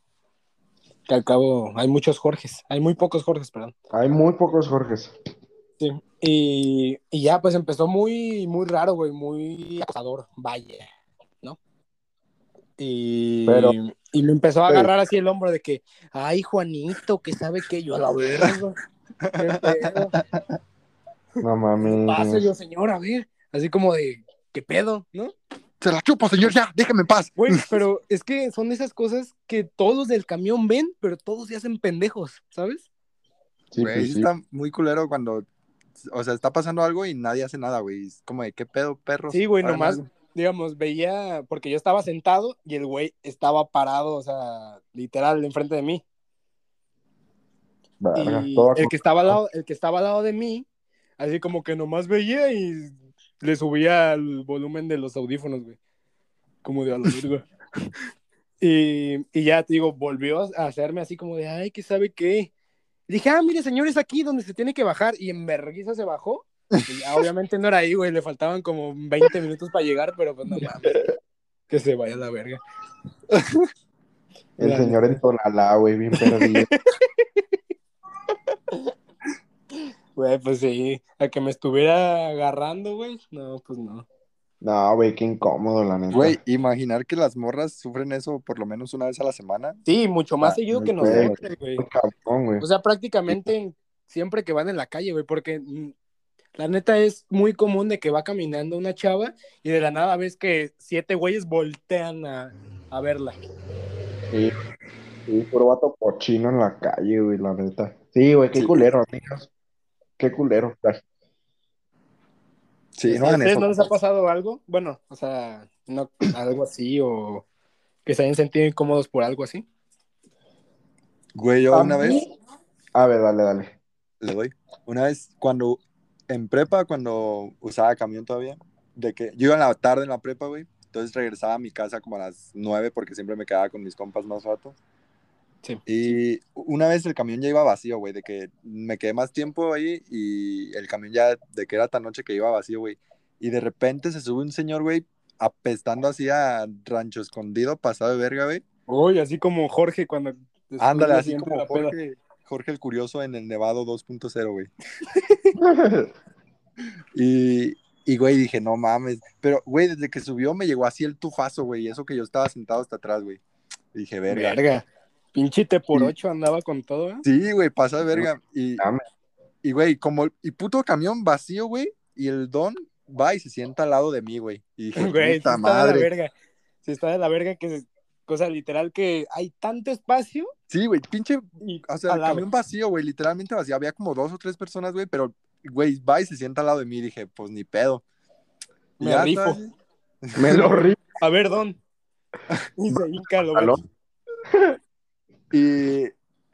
Que al cabo hay muchos Jorges, hay muy pocos Jorges, perdón. Hay muy pocos Jorges. Sí. Y, y ya, pues empezó muy, muy raro, güey, muy acosador, vaya, ¿no? Y, Pero- y me empezó a Sí. agarrar así el hombro de que, ay, Juanito, que sabe que yo a la verga. [laughs] No ¿Qué pasa mames. [laughs] yo, señor? A ver, así como de, ¿qué pedo? ¿No? Se la chupo, señor, ya, déjame en paz. Güey, [laughs] pero es que son esas cosas que todos del camión ven, pero todos se hacen pendejos, ¿sabes? Sí, Güey, pues sí sí. está muy culero cuando, o sea, está pasando algo y nadie hace nada, güey. Es como de, ¿qué pedo, perros? Sí, güey, nomás, algo. digamos, veía, porque yo estaba sentado y el güey estaba parado, o sea, literal, enfrente de mí. Verga, Y el que estaba al lado, el que estaba al lado de mí, así como que nomás veía y le subía el volumen de los audífonos, güey. Como de a la verga. [laughs] y, y ya te digo, volvió a hacerme así como de, ay, ¿qué sabe qué? Y dije, ah, mire, señor, es aquí donde se tiene que bajar. Y en vergüenza se bajó. Y ya, obviamente no era ahí, güey. Le faltaban como 20 minutos para llegar, pero pues no [laughs] mames. Que se vaya la verga. El La señor en Tonalá, güey, bien perdido. [laughs] Güey, pues sí. A que me estuviera agarrando, güey. No, pues no. No, güey, qué incómodo, la neta. Güey, imaginar que las morras sufren eso por lo menos una vez a la semana. Sí, mucho más Ah, seguido que nosotros, güey. O sea, prácticamente siempre que van en la calle, güey, porque mm, la neta es muy común de que va caminando una chava y de la nada ves que siete güeyes voltean a, a verla. Sí, sí, puro vato cochino en la calle, güey, la neta. Sí, güey, qué Sí. culero, amigos. Qué culero. Sí, ¿A no ustedes eso. no les ha pasado algo? Bueno, o sea, no algo así o que se hayan sentido incómodos por algo así. Güey, yo una mí- vez, A ver, dale, dale. le doy, una vez cuando, en prepa, cuando usaba camión todavía, de que yo iba en la tarde en la prepa, güey, entonces regresaba a mi casa como a las nueve porque siempre me quedaba con mis compas más rato. Sí. Y una vez el camión ya iba vacío, güey, de que me quedé más tiempo ahí y el camión ya, de que era tan noche que iba vacío, güey. Y de repente se sube un señor, güey, apestando así a rancho escondido, pasado de verga, güey. Uy, así como Jorge cuando... Ándale, así como. Jorge, Jorge el Curioso en el Nevado 2.0, güey. [laughs] Y, y, güey, dije, no mames. Pero, güey, desde que subió me llegó así el tufazo, güey. y Eso que yo estaba sentado hasta atrás, güey. Dije, verga. Verga. Pinchite por ocho andaba con todo, ¿eh? Sí, güey, pasa de verga. Y, y, güey, como, y puto camión vacío, güey. Y el don va y se sienta al lado de mí, güey. Y dije, Güey, puta está de la madre. verga. Sí está de la verga que, cosa literal que hay tanto espacio Sí, güey, pinche, y o sea, el lado. camión vacío, güey, literalmente vacío. Había como dos o tres personas, güey, pero, güey, va y se sienta al lado de mí. Y dije, pues ni pedo. Y Me rifo. Me lo río. A ver, Don. [laughs] Y se hinca, lo. Y,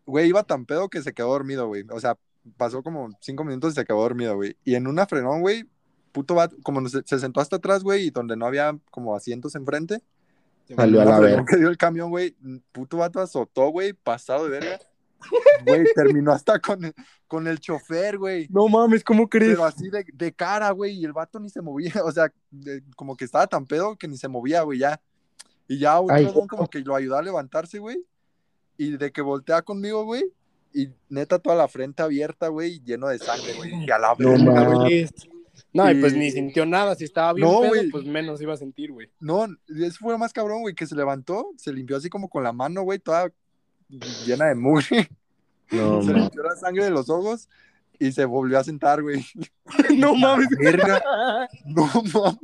güey, iba tan pedo que se quedó dormido, güey. O sea, pasó como cinco minutos y se quedó dormido, güey. Y en una frenón, güey, puto vato, como se, se sentó hasta atrás, güey, y donde no había como asientos enfrente. Salió a en la verga. que dio el camión, güey, puto vato azotó, güey, pasado de verga. Güey, terminó hasta con, el- con el chofer, güey. No mames, ¿cómo crees? Pero así de, de cara, güey, y el vato ni se movía, [laughs] o sea, de- como que estaba tan pedo que ni se movía, güey, ya. Y ya don como que lo ayudó a levantarse, güey, y de que voltea conmigo, güey, y neta toda la frente abierta, güey, lleno de sangre, güey. Y a la No verga, mames. güey. No, y pues Y- ni sintió nada. Si estaba bien No, pedo, pues menos iba a sentir, güey. No, eso fue lo más cabrón, güey, que se levantó, se limpió así como con la mano, güey, toda llena de mugre. No, [laughs] se man. limpió la sangre de los ojos y se volvió a sentar, güey. [laughs] no [laughs] mames. No mames.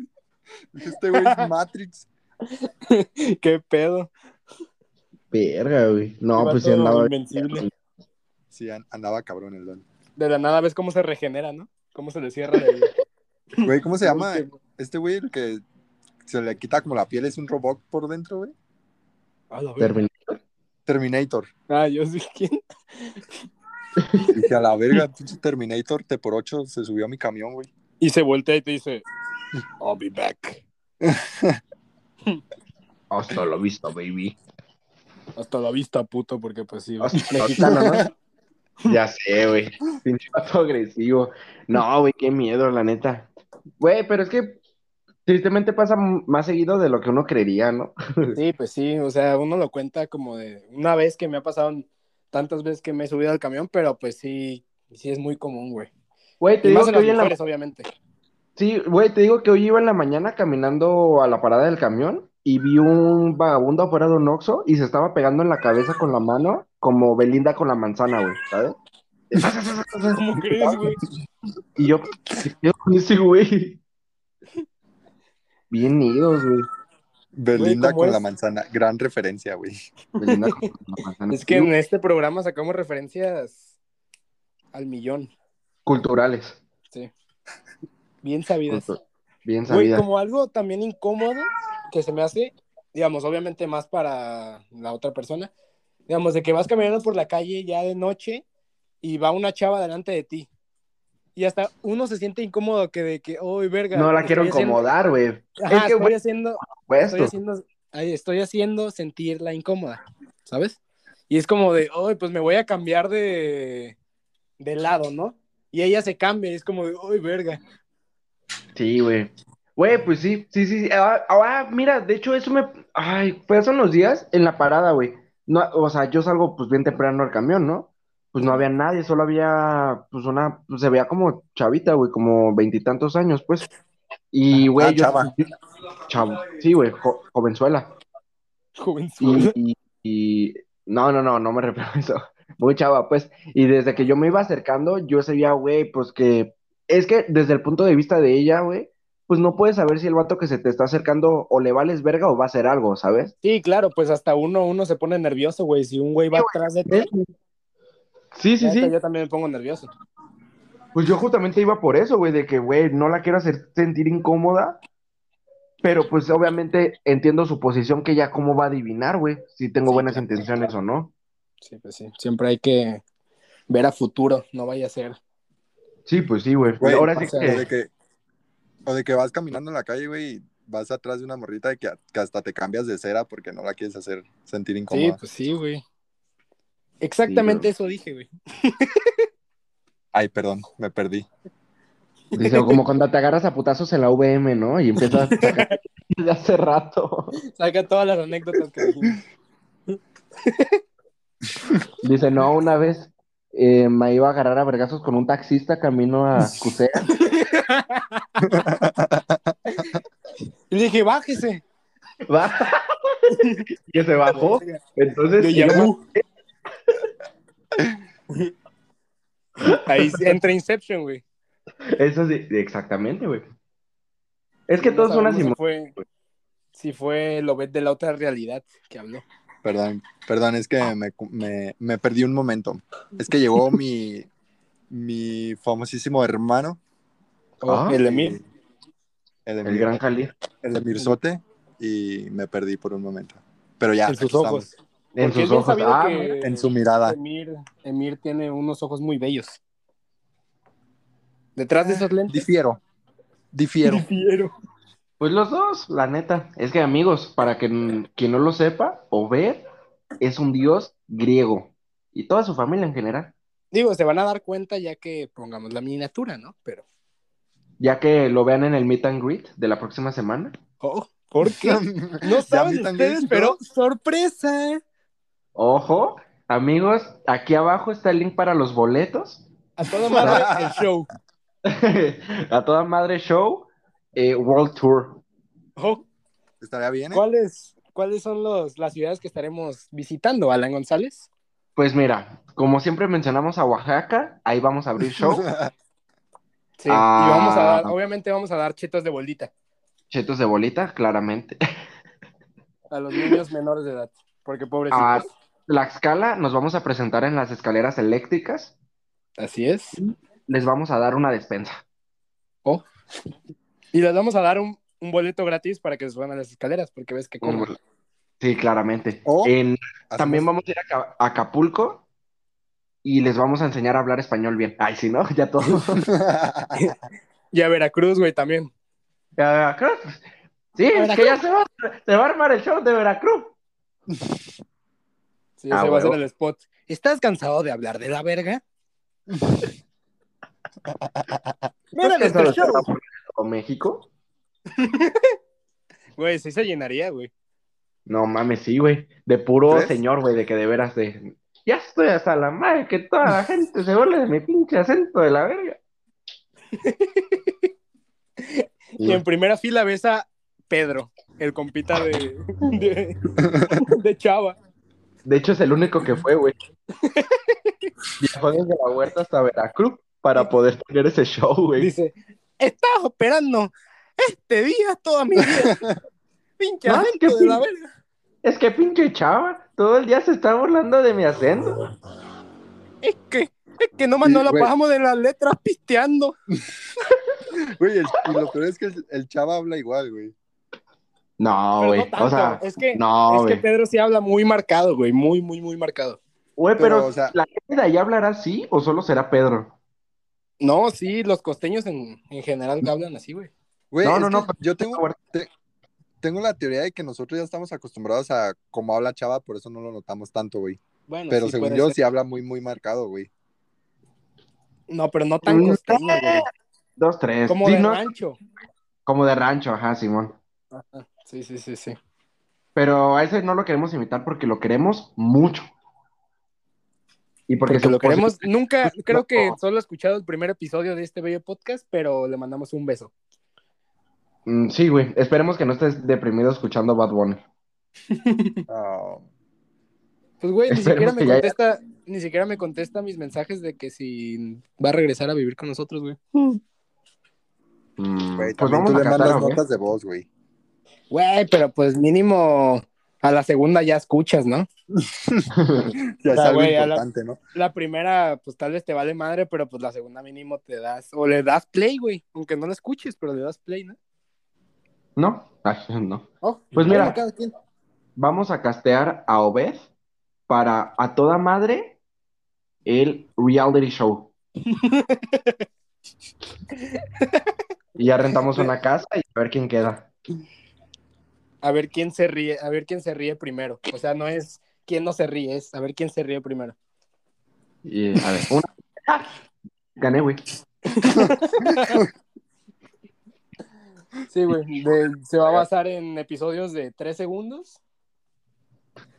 Este güey es Matrix. Qué pedo. Verga, güey. No, Iba pues sí andaba. invencible. Sí, an- andaba cabrón el don. De la nada ves cómo se regenera, ¿no? Cómo se le cierra el... [laughs] Güey, ¿cómo se [laughs] llama? el- Este güey, el que se le quita como la piel, es un robot por dentro, güey. A la verga. Terminé. Terminator. Ah, yo sí, ¿quién? Dije, a la verga, pinche Terminator, T por 8 se subió a mi camión, güey. Y se voltea y te dice, I'll be back. [laughs] Hasta la vista, baby. Hasta la vista, puto, porque pues sí, Hasta- mexicano, ¿no? [laughs] Ya sé, güey. Pinche vato agresivo. No, güey, qué miedo, la neta. Güey, pero es que tristemente pasa más seguido de lo que uno creería, ¿no? [laughs] Sí, pues sí, o sea, uno lo cuenta como de una vez que me ha pasado tantas veces que me he subido al camión, pero pues sí, sí es muy común, güey. Güey, te Y digo más en que las hoy en la... obviamente. Sí, güey, te digo que hoy iba en la mañana caminando a la parada del camión y vi un vagabundo afuera de un Oxxo y se estaba pegando en la cabeza con la mano como Belinda con la manzana, güey, ¿sabes? ¿Cómo [laughs] crees, güey? Y yo, ¿qué pedo con ese güey? Bien idos, güey. Belinda ¿cómo con es? la manzana. Gran referencia, güey. Belinda con la [laughs] manzana. Es que en este programa sacamos referencias al millón, Culturales. sí. Bien sabidas. Cultu- Bien Güey, sabidas. como algo también incómodo que se me hace, digamos, obviamente más para la otra persona, digamos, de que vas caminando por la calle ya de noche y va una chava delante de ti. Y hasta uno se siente incómodo que de que, uy, verga. No la quiero incomodar, güey. Ajá, Es que, estoy haciendo, estoy haciendo, estoy haciendo sentirla incómoda, ¿sabes? Y es como de, uy, pues me voy a cambiar de, de lado, ¿no? Y ella se cambia y es como de, uy, verga. Sí, güey. Güey, pues sí, sí, sí. sí. Ah, ah, mira, de hecho, eso me. Ay, fue hace unos días en la parada, güey. No, o sea, yo salgo pues bien temprano al camión, ¿no? Pues no había nadie, solo había, pues una, pues se veía como chavita, güey, como veintitantos años, pues. Y, güey, Ah, yo. chava. Chavo. Sí, güey, jo- jovenzuela. Jovenzuela. Y, y- y- no, no, no, no me refiero a eso. Muy chava, pues. Y desde que yo me iba acercando, yo sabía, güey, pues que es que desde el punto de vista de ella, güey, pues no puedes saber si el vato que se te está acercando o le vales verga o va a hacer algo, ¿sabes? Sí, claro, pues hasta uno, uno se pone nervioso, güey. Si un güey va atrás de ti, Sí, sí, sí. yo también me pongo nervioso. Pues yo justamente iba por eso, güey, de que, güey, no la quiero hacer sentir incómoda, pero pues obviamente entiendo su posición que ya cómo va a adivinar, güey, si tengo Sí, buenas claro. intenciones o no. Sí, pues sí. Siempre hay que ver a futuro, no vaya a ser. Sí, pues sí, güey. Ahora sí que, o de que vas caminando en la calle, güey, y vas atrás de una morrita de que, que hasta te cambias de cera porque no la quieres hacer sentir Sí, incómoda. pues sí, güey. Exactamente eso dije, güey. [laughs] Ay, perdón, me perdí. Dice, o como cuando te agarras a putazos en la VM, ¿no? Y empiezas a sacar [laughs] de hace rato. Saca todas las anécdotas que dijimos. [laughs] Dice, no, una vez eh, me iba a agarrar a vergazos con un taxista camino a Cusea. [laughs] Y le dije, bájese. Va. que se bajó. Entonces, y luego-. Ahí entra Inception, güey. eso sí, exactamente, güey. Es que No todos son así. si fue, si fue lo ves de la otra realidad que habló. Perdón, perdón, es que me, me- me perdí un momento. Es que llegó mi, mi famosísimo hermano, Ah. el Emir. el gran Jalí. el Emirzote, y me perdí por un momento. Pero ya, en sus ojos. En sus ojos. Ah, en su mirada. Emir, Emir tiene unos ojos muy bellos. Detrás de esos lentes. Difiero, difiero. Difiero. Pues los dos, la neta. Es que, amigos, para que quien no lo sepa o ve, es un dios griego. Y toda su familia en general. Digo, se van a dar cuenta ya que pongamos la miniatura, ¿no? Pero. Ya que lo vean en el meet and greet de la próxima semana. Oh, ¿por qué? [laughs] No saben ustedes, pero sorpresa. Ojo, Amigos, aquí abajo está el link para los boletos. A toda madre [laughs] el show. a toda madre show, eh, World Tour. Oh, Estaría bien, ¿eh? ¿Cuáles, ¿Cuáles son los, las ciudades que estaremos visitando, Alan González? Pues mira, como siempre mencionamos a Oaxaca, ahí vamos a abrir show. [laughs] Sí, Ah. y vamos a dar, obviamente vamos a dar chetos de bolita Chetos de bolita, claramente. [laughs] a los niños menores de edad, porque pobrecitos. A Tlaxcala nos vamos a presentar en las escaleras eléctricas. Así es. Les vamos a dar una despensa. Oh. Y les vamos a dar un, un boleto gratis para que se suban a las escaleras, porque ves que como. Sí, claramente. O- En- también vamos a ir a Acapulco y les vamos a enseñar a hablar español bien. Ay, sí, ¿no? [laughs] Ya todo. [laughs] Y a Veracruz, güey, también. ¿A Veracruz? Sí, es que ya se va, se va a armar el show de Veracruz. [laughs] Sí, Ah, ese va a huevo. el spot. ¿Estás cansado de hablar de la verga? Mira ¿Estás nuestro show. por México? Güey, sí se llenaría, güey. No mames, sí, güey. De puro señor, güey, de que de veras de. Ya estoy hasta la madre que toda la gente se burle de mi pinche acento de la verga. [laughs] Y en primera fila ves a Pedro, el compita de, de, de Chava. De hecho, es el único que fue, güey. Viajó desde la huerta hasta Veracruz para poder tener ese show, güey. Dice, estás esperando este día toda mi vida. [laughs] Pinche Ay, acento qué de la verga. Es que pinche chava, todo el día se está burlando de mi acento. Es que, es que nomás no la Güey. pasamos de las letras pisteando. [laughs] Güey, el- y lo peor es que el, el chava habla igual, güey. No, güey. no o sea, es que, no, es que. Pedro sí habla muy marcado, güey. Muy, muy, muy marcado. Güey, pero, pero, o sea- ¿la gente de ahí hablará así o solo será Pedro? No, sí, los costeños en, en general hablan así, güey. Güey, No, no, no, yo tengo, te- tengo la teoría de que nosotros ya estamos acostumbrados a cómo habla chava, por eso no lo notamos tanto, güey. Bueno, Pero sí según yo, ser. sí habla muy, muy marcado, güey. No, pero no tan Mm, costeño, güey. Dos, tres. Como Sí, de no, rancho. como de rancho, ajá, Simón. Ajá, Sí, sí, sí, sí. Pero a ese no lo queremos imitar porque lo queremos mucho. Y porque, Porque lo queremos. Nunca, creo que solo he escuchado el primer episodio de este bello podcast, pero le mandamos un beso. Mm, sí, güey. Esperemos que no estés deprimido escuchando Bad Bunny. [laughs] Pues, güey, ni siquiera me contesta, ni siquiera me contesta mis mensajes de que si va a regresar a vivir con nosotros, güey. Mm, güey, pues también vamos tú a le mandas güey. notas de voz, güey. Güey, pero pues mínimo a la segunda ya escuchas, ¿no? [laughs] Ya es sea, algo güey, a la- importante, ¿no? La primera, pues tal vez te vale madre, pero pues la segunda mínimo te das, o le das play, güey, aunque no la escuches, pero le das play, ¿no? ¿No? Ay, [laughs] no. Oh, Pues mira. cada quien. Vamos a castear a Obed para a toda madre el reality show. [laughs] Y ya rentamos una casa y a ver quién queda. A ver quién se ríe, a ver quién se ríe primero. O sea, no es quién no se ríe, es a ver quién se ríe primero. Y a ver, una. ¡Ah! [laughs] Gané, güey. Sí, güey. [laughs] de- Se va a basar en episodios de tres segundos,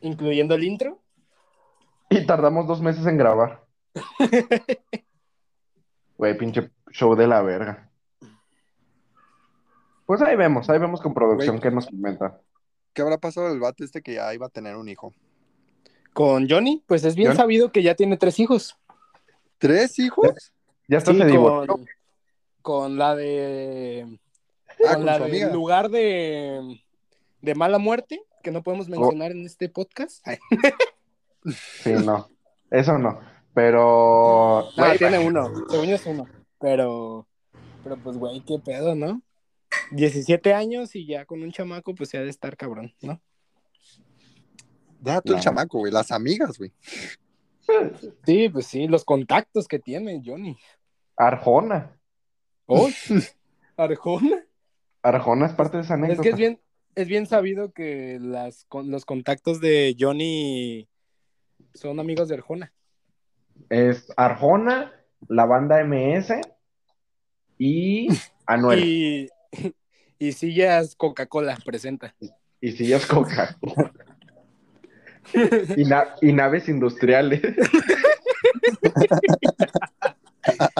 incluyendo el intro. Y tardamos dos meses en grabar. [laughs] Güey, pinche show de la verga. Pues ahí vemos, ahí vemos con producción Güey. qué nos inventa. ¿Qué habrá pasado del vato este que ya iba a tener un hijo? Con Johnny, pues es bien Johnny. sabido que ya tiene tres hijos. ¿Tres hijos? Ya hasta Sí, se divorció. con, con la de. Ah, con con la su de amiga. lugar de, de mala muerte, que no podemos mencionar en este podcast. Sí, no. Eso no. Pero. no, güey, tiene uno, según es uno. Pero, pero pues, güey, qué pedo, ¿no? 17 años y ya con un chamaco, pues se ha de estar cabrón, ¿no? Deja tú el chamaco, güey. Las amigas, güey. Sí, pues sí, los contactos que tiene Johnny. Arjona. ¡Oh! Arjona. Arjona es parte de esa Es anécdota. que es bien, es bien sabido que las, con, los contactos de Johnny son amigos de Arjona. Es Arjona, la banda MS y [laughs] Anuel. Y, [laughs] y sillas Coca-Cola presenta. Y si es Coca. Y, na- y naves industriales. [laughs]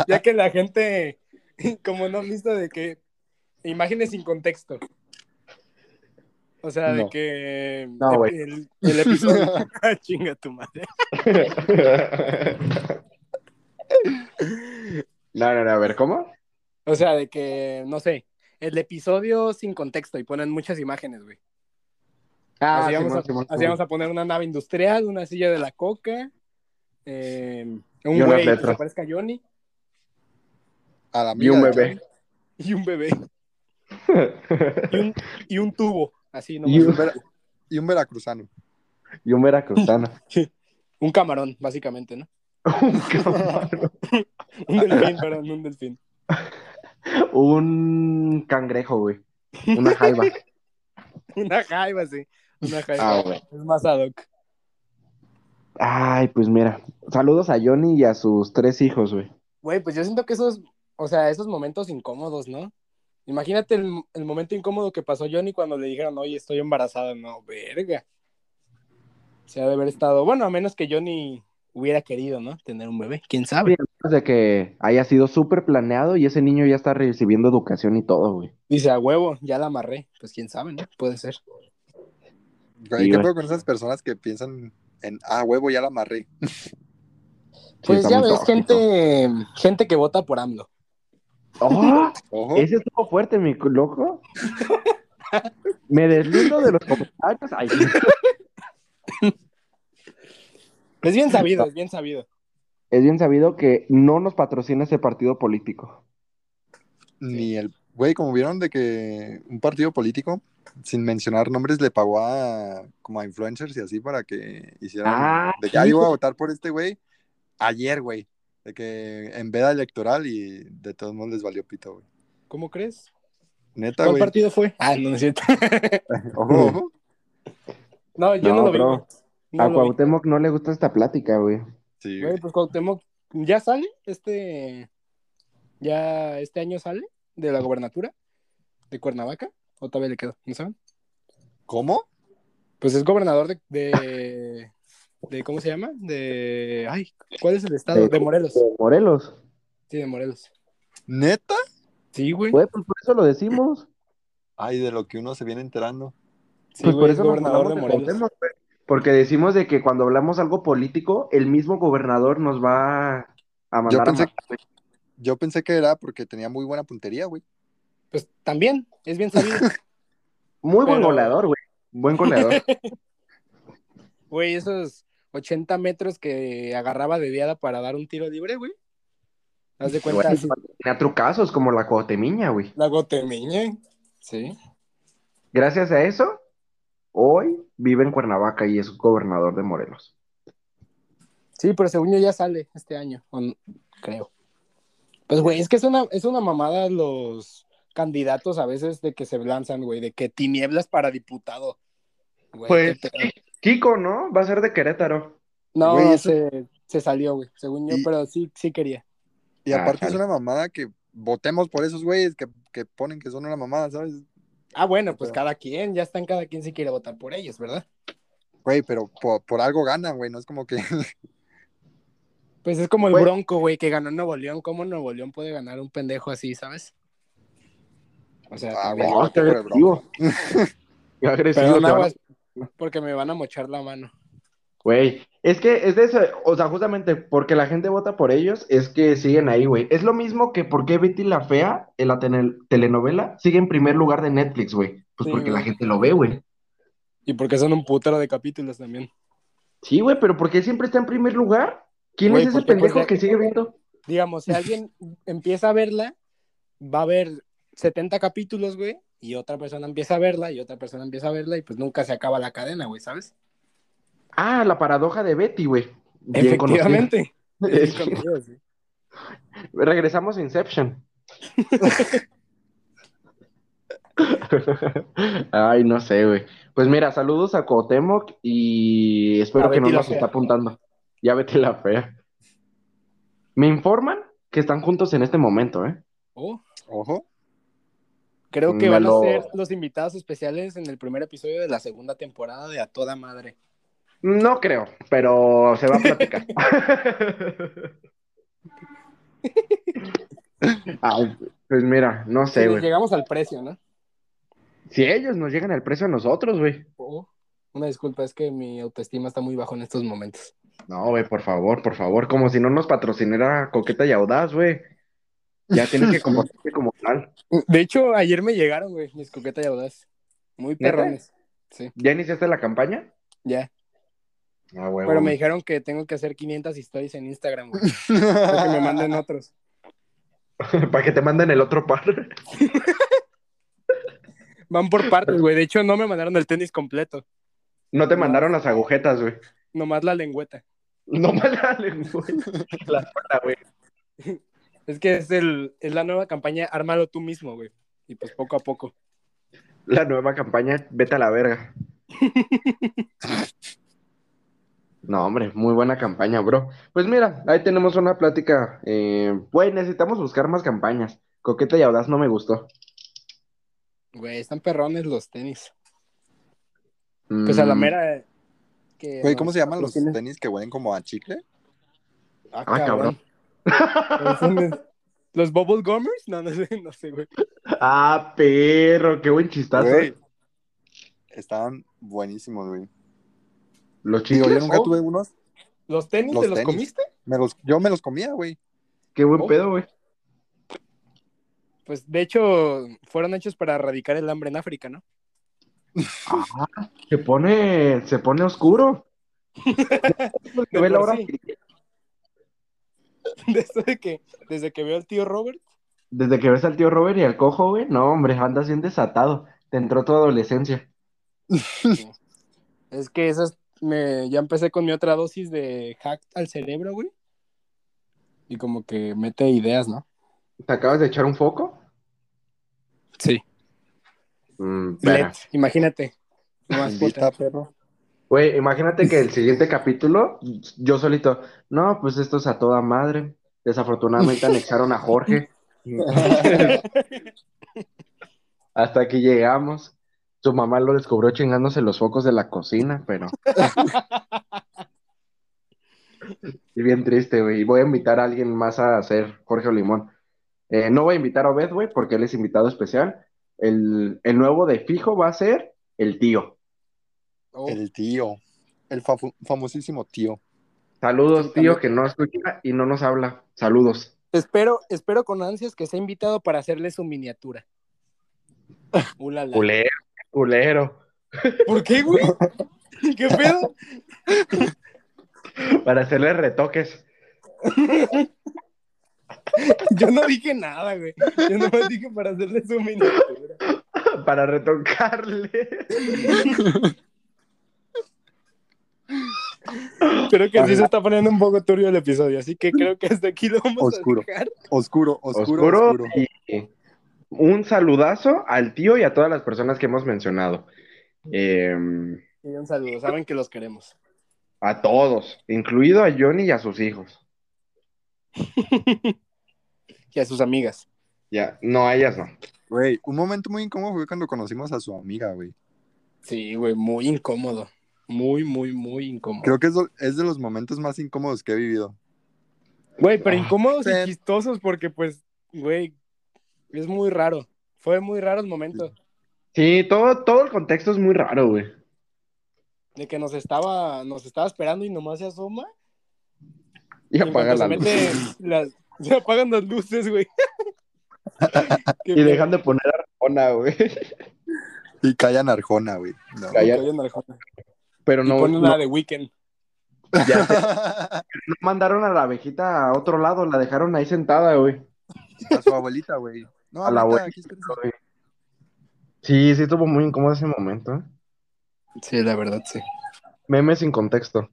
Ya que la gente, como no han visto de que imágenes sin contexto. O sea, de que No, güey. el, el episodio. [laughs] [laughs] Chinga tu madre. [laughs] No, no, no, a ver, ¿cómo? O sea, de que, no sé, el episodio sin contexto y ponen muchas imágenes, güey. Ah, así, vamos Simón, a, así vamos a poner una nave industrial, una silla de la coca, eh, Y un güey que se parezca a Johnny A la Y un bebé. y un bebé y un, y un tubo, así, ¿no? Y un- Y veracruzano. y un veracruzano. [laughs] Un camarón, básicamente, ¿no? [laughs] un camarón. [laughs] Un delfín, perdón, un delfín. Un cangrejo, güey. Una jaiba. Una jaiba, sí. Una jaiba. Ah, güey. Es más ad hoc. Ay, pues mira. Saludos a Johnny y a sus tres hijos, güey. Güey, pues yo siento que esos, o sea, esos momentos incómodos, ¿no? Imagínate el, el momento incómodo que pasó Johnny cuando le dijeron, oye, estoy embarazada. No, verga. Se ha de haber estado, bueno, a menos que Johnny hubiera querido, ¿no? Tener un bebé, quién sabe. De que haya sido súper planeado y ese niño ya está recibiendo educación y todo, güey. Dice, a huevo, ya la amarré. Pues quién sabe, ¿no? Puede ser. Güey, Sí, ¿Qué pedo con esas personas que piensan en, ah, huevo, ya la amarré? Pues ya ves, tóxico. gente, gente que vota por AMLO. ¡Oh! Ojo. Ese estuvo fuerte, mi loco. Me deslindo de los comentarios. Ay, Es bien sabido, es bien sabido. es bien sabido que no nos patrocina ese partido político. Ni el. Güey, como vieron de que un partido político, sin mencionar nombres, le pagó a como a influencers y así para que hicieran. Ah, de que voy a votar por este güey ayer, güey. De que en veda electoral y de todos modos les valió pito, güey. ¿Cómo crees? Neta, ¿Cuál güey. partido fue? Ah, no, no es cierto. [laughs] Ojo, ojo. no, yo no, No, lo vi. bro. güey. No a lo vi. Cuauhtémoc no le gusta esta plática, güey. Sí, Güey, güey. pues Cuauhtémoc ya sale este ya este año sale de la gobernatura de Cuernavaca o todavía le quedó, ¿no saben? ¿Cómo? Pues es gobernador de, de, de ¿cómo se llama? De ay, ¿cuál es el estado? De- De Morelos. De Morelos. Sí, de Morelos. ¿Neta? Sí, güey. Güey, pues por eso lo decimos. Ay, de lo que uno se viene enterando. Sí, Pues güey, por es eso nos gobernador de Morelos. Güey. Porque decimos de que cuando hablamos algo político, el mismo gobernador nos va a mandar Yo a pensé, matar, güey. yo pensé que era porque tenía muy buena puntería, güey. Pues también, es bien sabido. Muy buen goleador, güey. Buen goleador. [laughs] Güey, esos 80 metros que agarraba de viada para dar un tiro libre, güey. Haz de cuenta, Güey, así, Tenía trucazos como la Cuauhtemiña, güey. la gotemeña. Sí. Gracias a eso, hoy vive en Cuernavaca y es gobernador de Morelos. Sí, pero según yo ya sale este año, creo. Pues, güey, es que es una, es una mamada los candidatos a veces de que se lanzan, güey, de que tinieblas para diputado. Güey, Pues. Kiko, ¿no? Va a ser de Querétaro. no, güey, eso- se, se salió, güey, según yo, Y- pero sí, sí quería. Y Ah, aparte es una mamada que votemos por esos güeyes que, que ponen que son una mamada, ¿sabes? Ah, bueno, pues Pero- cada quien, ya está en cada quien si quiere votar por ellos, ¿verdad? Güey, pero por, por algo ganan, güey. No es como que. [laughs] Pues es como el Güey. Bronco, güey, que ganó Nuevo León. ¿Cómo Nuevo León puede ganar un pendejo así, sabes? O sea, Ah, qué agresivo. Qué agresivo. Perdón, aguas, porque me van a mochar la mano. Güey, es que es de eso, o sea, justamente porque la gente vota por ellos, es que siguen ahí, güey. Es lo mismo que por qué Betty la Fea en la telenovela sigue en primer lugar de Netflix, güey. Pues Sí, porque la gente lo ve, güey. Y porque son un putero de capítulos también. Sí, güey, pero ¿por qué siempre está en primer lugar? ¿Quién Güey, es ese pues, pendejo que sigue viendo? Digamos, si alguien empieza a verla, va a ver 70 capítulos, güey, y otra persona empieza a verla, y otra persona empieza a verla, y pues nunca se acaba la cadena, güey, ¿sabes? Ah, la paradoja de Betty, güey. Bien. Efectivamente. Conocido, sí. [laughs] Regresamos a Inception. [laughs] Ay, no sé, güey. Pues mira, saludos a Cuauhtémoc y espero A que no nos Fea. está apuntando. Ya vete la fea. Me informan que están juntos en este momento, ¿eh? Oh, Ojo. Creo que van lo- a ser los invitados especiales en el primer episodio de la segunda temporada de A Toda Madre. No creo, pero se va a platicar. [laughs] Ay, pues mira, no Si sé, güey. llegamos al precio, ¿no? Si ellos nos llegan al precio a nosotros, güey. Oh, Una disculpa, es que mi autoestima está muy bajo en estos momentos. No, güey, por favor, por favor, como si no nos patrocinara Coqueta y Audaz, güey. Ya tienes que [laughs] comportarte como tal. De hecho, ayer me llegaron, güey, mis coquetas y audaz. Muy perrones. Sí, ¿Ya iniciaste la campaña? ya. Ah, güey. Pero me dijeron que tengo que hacer 500 historias en Instagram, güey. [laughs] Para que me manden otros. [laughs] Para que te manden el otro par. Van por partes, güey. De hecho, no me mandaron el tenis completo. No te mandaron las agujetas, güey. Nomás la lengüeta. No me la lengua. La güey. Es que es, el, es la nueva campaña Ármalo tú mismo, güey. Y pues poco a poco. La nueva campaña, vete a la verga. [laughs] No, hombre, muy buena campaña, bro. Pues mira, ahí tenemos una plática. Eh, güey, necesitamos buscar más campañas. Coqueta y Audaz no me gustó. Güey, están perrones los tenis. Pues a la Mm, mera. que Güey, ¿cómo se llaman los tenis que huelen como a chicle? Ah, Ah, cabrón. Los- ¿Los Bubble Gummers? No, no sé, no sé, güey. Ah, perro, qué buen chistazo. Güey. Estaban buenísimos, güey. Los chicos. yo nunca oh, tuve unos. ¿Los tenis Los te los tenis. comiste? Me los, yo me los comía, güey. Qué buen Oh. pedo, güey. Pues de hecho, fueron hechos para erradicar el hambre en África, ¿no? Ah, se pone, se pone oscuro. [laughs] De Ve la hora- sí. [laughs] eso de que, desde que veo al tío Robert, Desde que ves al tío Robert y al cojo, güey, no, hombre, andas bien desatado. Te entró tu adolescencia. [laughs] es que esas me, ya empecé con mi otra dosis de hack al cerebro, güey. Y como que mete ideas, ¿no? ¿Te acabas de echar un foco? Sí. Mm, LED, imagínate. Más perro. Güey, imagínate que el [laughs] siguiente capítulo, yo solito, no, pues esto es a toda madre. Desafortunadamente [laughs] anexaron a Jorge. [laughs] Hasta aquí llegamos. Su mamá lo descubrió chingándose los focos de la cocina, pero. Y bien triste, güey. Y voy a invitar a alguien más a hacer Jorge Limón. Eh, no voy a invitar a Obed, güey, porque él es invitado especial. El, el nuevo de fijo va a ser el tío. Oh, El tío. El famosísimo tío. Saludos, tío, que no escucha y no nos habla. Saludos. Espero, espero con ansias que sea invitado para hacerle su miniatura. [laughs] Ulala. Culero, culero. ¿Por qué, güey? [laughs] ¿Qué pedo? Para hacerle retoques. [laughs] Yo no dije nada, güey. Yo nomás dije para hacerle su miniatura. Para retocarle. Creo que sí se está poniendo un poco turbio el episodio, así que creo que hasta aquí lo vamos Oscuro. a dejar. Oscuro, oscuro, Oscuro. oscuro. Y un saludazo al tío y a todas las personas que hemos mencionado. Eh, Y un saludo, saben que los queremos. a todos, incluido a Johnny y a sus hijos. [laughs] Y a sus amigas. Ya, no, a ellas no. Güey, un momento muy incómodo fue cuando conocimos a su amiga, güey. Sí, güey, muy incómodo. Muy, muy, muy incómodo. Creo que es, lo- es de los momentos más incómodos que he vivido. Güey, pero Ah, incómodos y chistosos porque, pues, güey, es muy raro. Fue muy raro el momento Sí, todo, todo el contexto es muy raro, güey. de que nos estaba, nos estaba esperando y nomás se asoma. Y apaga la se luz. [laughs] las- se apagan las luces, güey. [laughs] Y dejan de poner Arjona, güey. Y callan Arjona, güey. No. Callan Arjona. Pero Y no, ponen no, la de Weekend. ya [laughs] sé, no mandaron a la abejita a otro lado, la dejaron ahí sentada, güey. A su abuelita, güey. No, A la abuelita, aquí güey. Sí, sí estuvo muy incómodo ese momento. ¿eh? Sí, la verdad, sí. Meme sin contexto.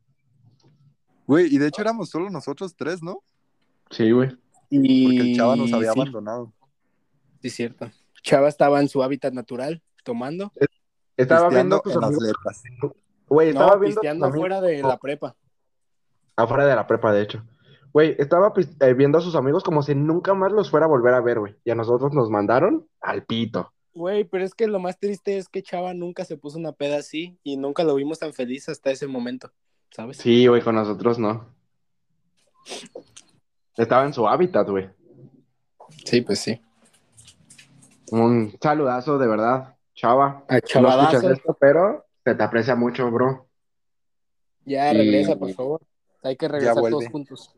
Güey, y de hecho éramos solo nosotros tres, ¿no? Sí, güey. Y... Porque el chava nos había sí, abandonado. sí, cierto. Chava estaba en su hábitat natural, tomando. Estaba viendo tus las letras. Güey, estaba No, viendo de la prepa. Afuera de la prepa, de hecho. Güey, estaba eh, viendo a sus amigos como si nunca más los fuera a volver a ver, güey. Y a nosotros nos mandaron al pito. Güey, pero es que lo más triste es que Chava nunca se puso una peda así y nunca lo vimos tan feliz hasta ese momento, ¿sabes? Sí, güey, con nosotros no. Estaba en su hábitat, güey. Sí, pues sí. Un saludazo, de verdad, chava. A No Chavadazo, escuchas esto, pero se te aprecia mucho, bro. ya Y- regresa, por favor. Hay que regresar todos juntos.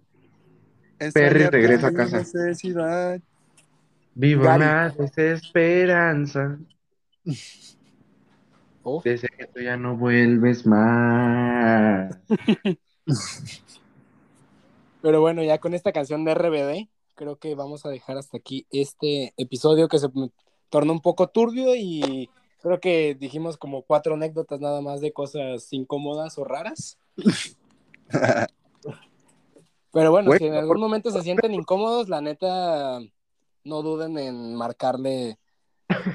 Perry Esa regresa a casa. necesidad. Vivo Gary. una desesperanza. Oh, Desde que tú ya no vuelves más. [laughs] Pero bueno, ya con esta canción de RBD, creo que vamos a dejar hasta aquí este episodio que se tornó un poco turbio y creo que dijimos como cuatro anécdotas nada más de cosas incómodas o raras. [laughs] Pero bueno, si en algún momento se sienten incómodos, la neta, no duden en marcarle.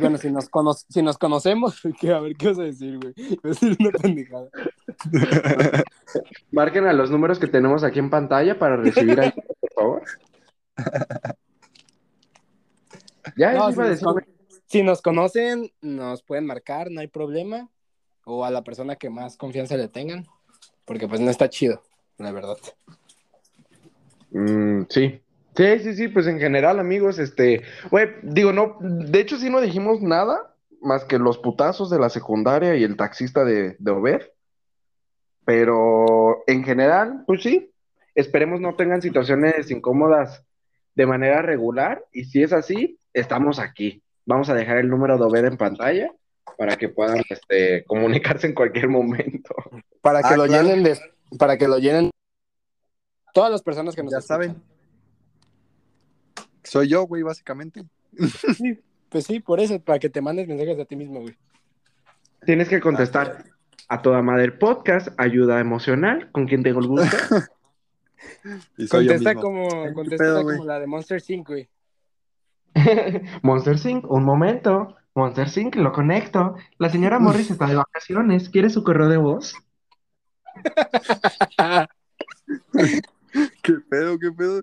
Bueno, si nos, cono- si nos conocemos, [laughs] a ver qué vas a decir, güey. [laughs] Voy a decir una pendejada. Marquen a los números que tenemos aquí en pantalla para recibir ayuda, por favor. Ya, No, eso si iba a decir. Si nos conocen, nos pueden marcar, no hay problema. O a la persona que más confianza le tengan. Porque pues no está chido, la verdad. Mm, sí. Sí, sí, sí, pues en general, amigos, este, güey, digo, no, de hecho sí no dijimos nada más que los putazos de la secundaria y el taxista de, de pero en general, pues sí, esperemos no tengan situaciones incómodas de manera regular y si es así, estamos aquí. Vamos a dejar el número de Obed en pantalla para que puedan, este, [laughs] comunicarse en cualquier momento. Para que Ah, lo claro. llenen de. Para que lo llenen. Todas las personas que nos Ya escuchan. saben. Soy yo, güey, básicamente. Pues sí, por eso, para que te mandes mensajes a ti mismo, güey. Tienes que contestar a toda madre podcast, ayuda emocional, con quien tengo el gusto. [laughs] Y soy yo Contesta mismo. como, ¿Qué contesta pedo, como la de Monster 5, güey. [laughs] Monster Sync, un momento. Monster Sync, lo conecto. La señora Morris está de vacaciones. ¿Quiere su correo de voz? [laughs] ¿Qué pedo, qué pedo?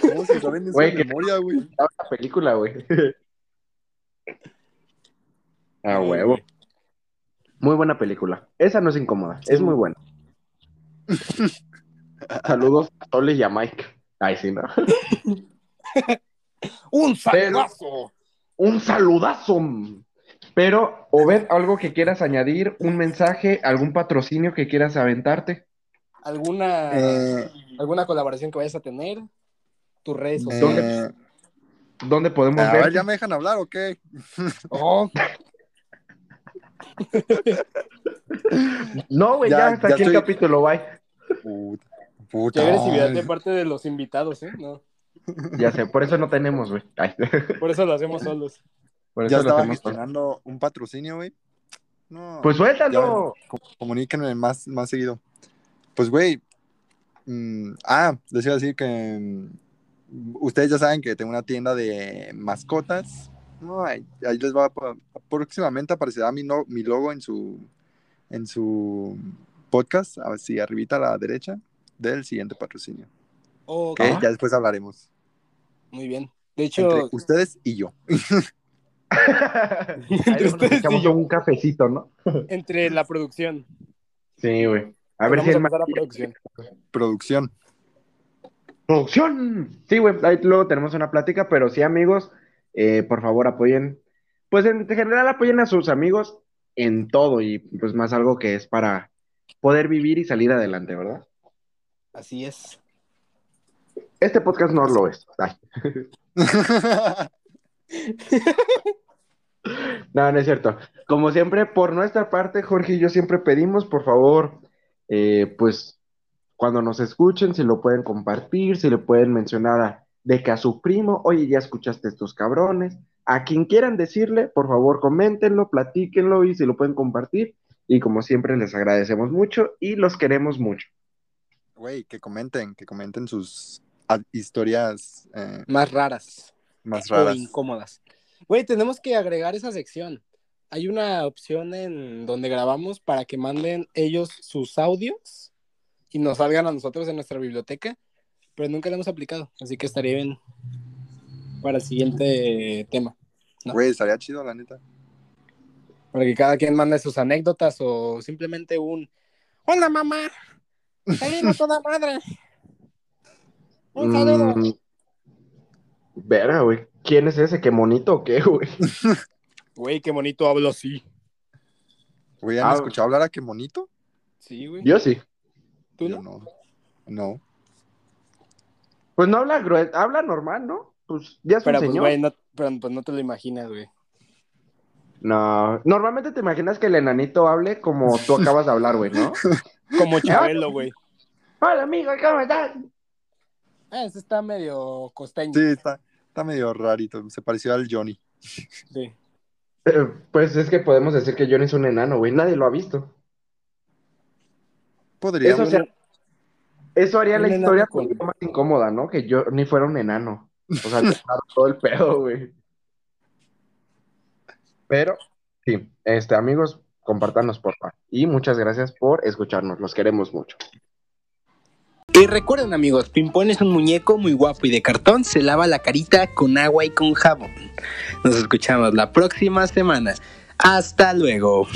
¿Cómo se saben esa que- memoria, güey? [laughs] La película, güey. A huevo. Muy buena película. Esa no es incómoda, es muy buena. Saludos a Sole y a Mike. Ay, sí, no. ¡Un Pero- saludazo! Un saludazo. Pero, Obed, algo que quieras añadir, un mensaje, algún patrocinio que quieras aventarte. ¿Alguna, Eh, ¿Alguna colaboración que vayas a tener? Tus redes sociales. eh, ¿Dónde podemos a ver? ver, ¿ya me dejan hablar o qué? Oh, No, güey, Ya- ya, hasta ya aquí el capítulo, bye. Puta. qué agresividad de parte de los invitados, ¿eh? No, Ya sé, por eso no tenemos, güey. [laughs] Por eso lo hacemos solos. Por Ya eso lo estaba gestionando un patrocinio, güey. No. Pues ya, suéltalo. com- comuníquenme más, más seguido. Pues, güey. mm, ah, les iba a decir que mm, ustedes ya saben que tengo una tienda de mascotas. No, ahí, ahí les va a, próximamente aparecerá mi, no- mi logo en su en su podcast, así arribita a la derecha del siguiente patrocinio. Ok, Que ya después hablaremos. Muy bien. De hecho, Entre ustedes y yo. [laughs] Nos ustedes y yo. un cafecito, ¿no? entre la producción. Sí, güey. A ver Vamos si a empezar la ma- producción. Producción. ¡Producción! Sí, güey, ahí luego tenemos una plática, pero sí, amigos, eh, por favor apoyen, pues en general apoyen a sus amigos en todo y pues más algo que es para poder vivir y salir adelante, ¿verdad? Así es. Este podcast no lo es. [laughs] No, no es cierto. Como siempre, por nuestra parte, Jorge y yo siempre pedimos, por favor, eh, pues cuando nos escuchen, si lo pueden compartir, si le pueden mencionar a, de que a su primo, oye, ya escuchaste estos cabrones, a quien quieran decirle, por favor, coméntenlo, platíquenlo y si lo pueden compartir. Y como siempre, les agradecemos mucho y los queremos mucho. Güey, que comenten, que comenten sus historias eh, Más raras más o raras. incómodas. Güey, tenemos que agregar esa sección. Hay una opción en donde grabamos para que manden ellos sus audios y nos salgan a nosotros en nuestra biblioteca, pero nunca lo hemos aplicado, así que estaría bien para el siguiente tema. No. Güey, estaría chido, la neta. Para que cada quien mande sus anécdotas o simplemente un Hola mamá, salimos toda madre. Un saludo. Mm, Verga, güey. ¿Quién es ese? ¿Qué monito o qué, güey? [laughs] Güey, qué bonito hablo así. Güey, ¿han Ah, escuchado hablar a qué bonito? Sí, güey. Yo sí. ¿Tú Yo no? no. No. Pues no habla grueso, habla normal, ¿no? Pues ya es Pero un pues, señor. güey, no, pero, pues no te lo imaginas, güey. No, normalmente te imaginas que el enanito hable como tú acabas de hablar, güey, ¿no? [laughs] Como Chabelo, güey. Hola, amigo, ¿cómo estás? Ah, ese está medio costeño. Sí, está, está medio rarito. Se pareció al Johnny. Sí. Eh, pues es que podemos decir que Johnny es un enano, güey. Nadie lo ha visto. Podríamos. Eso, sea- eso haría Un la historia con- un poco más incómoda, ¿no? Que Johnny fuera un enano. O sea, [laughs] todo el pedo, güey. Pero, sí, este, amigos, compártanos, por favor. Y muchas gracias por escucharnos. Los queremos mucho. Y recuerden amigos, Pimpón es un muñeco muy guapo y de cartón, se lava la carita con agua y con jabón. Nos escuchamos la próxima semana. Hasta luego.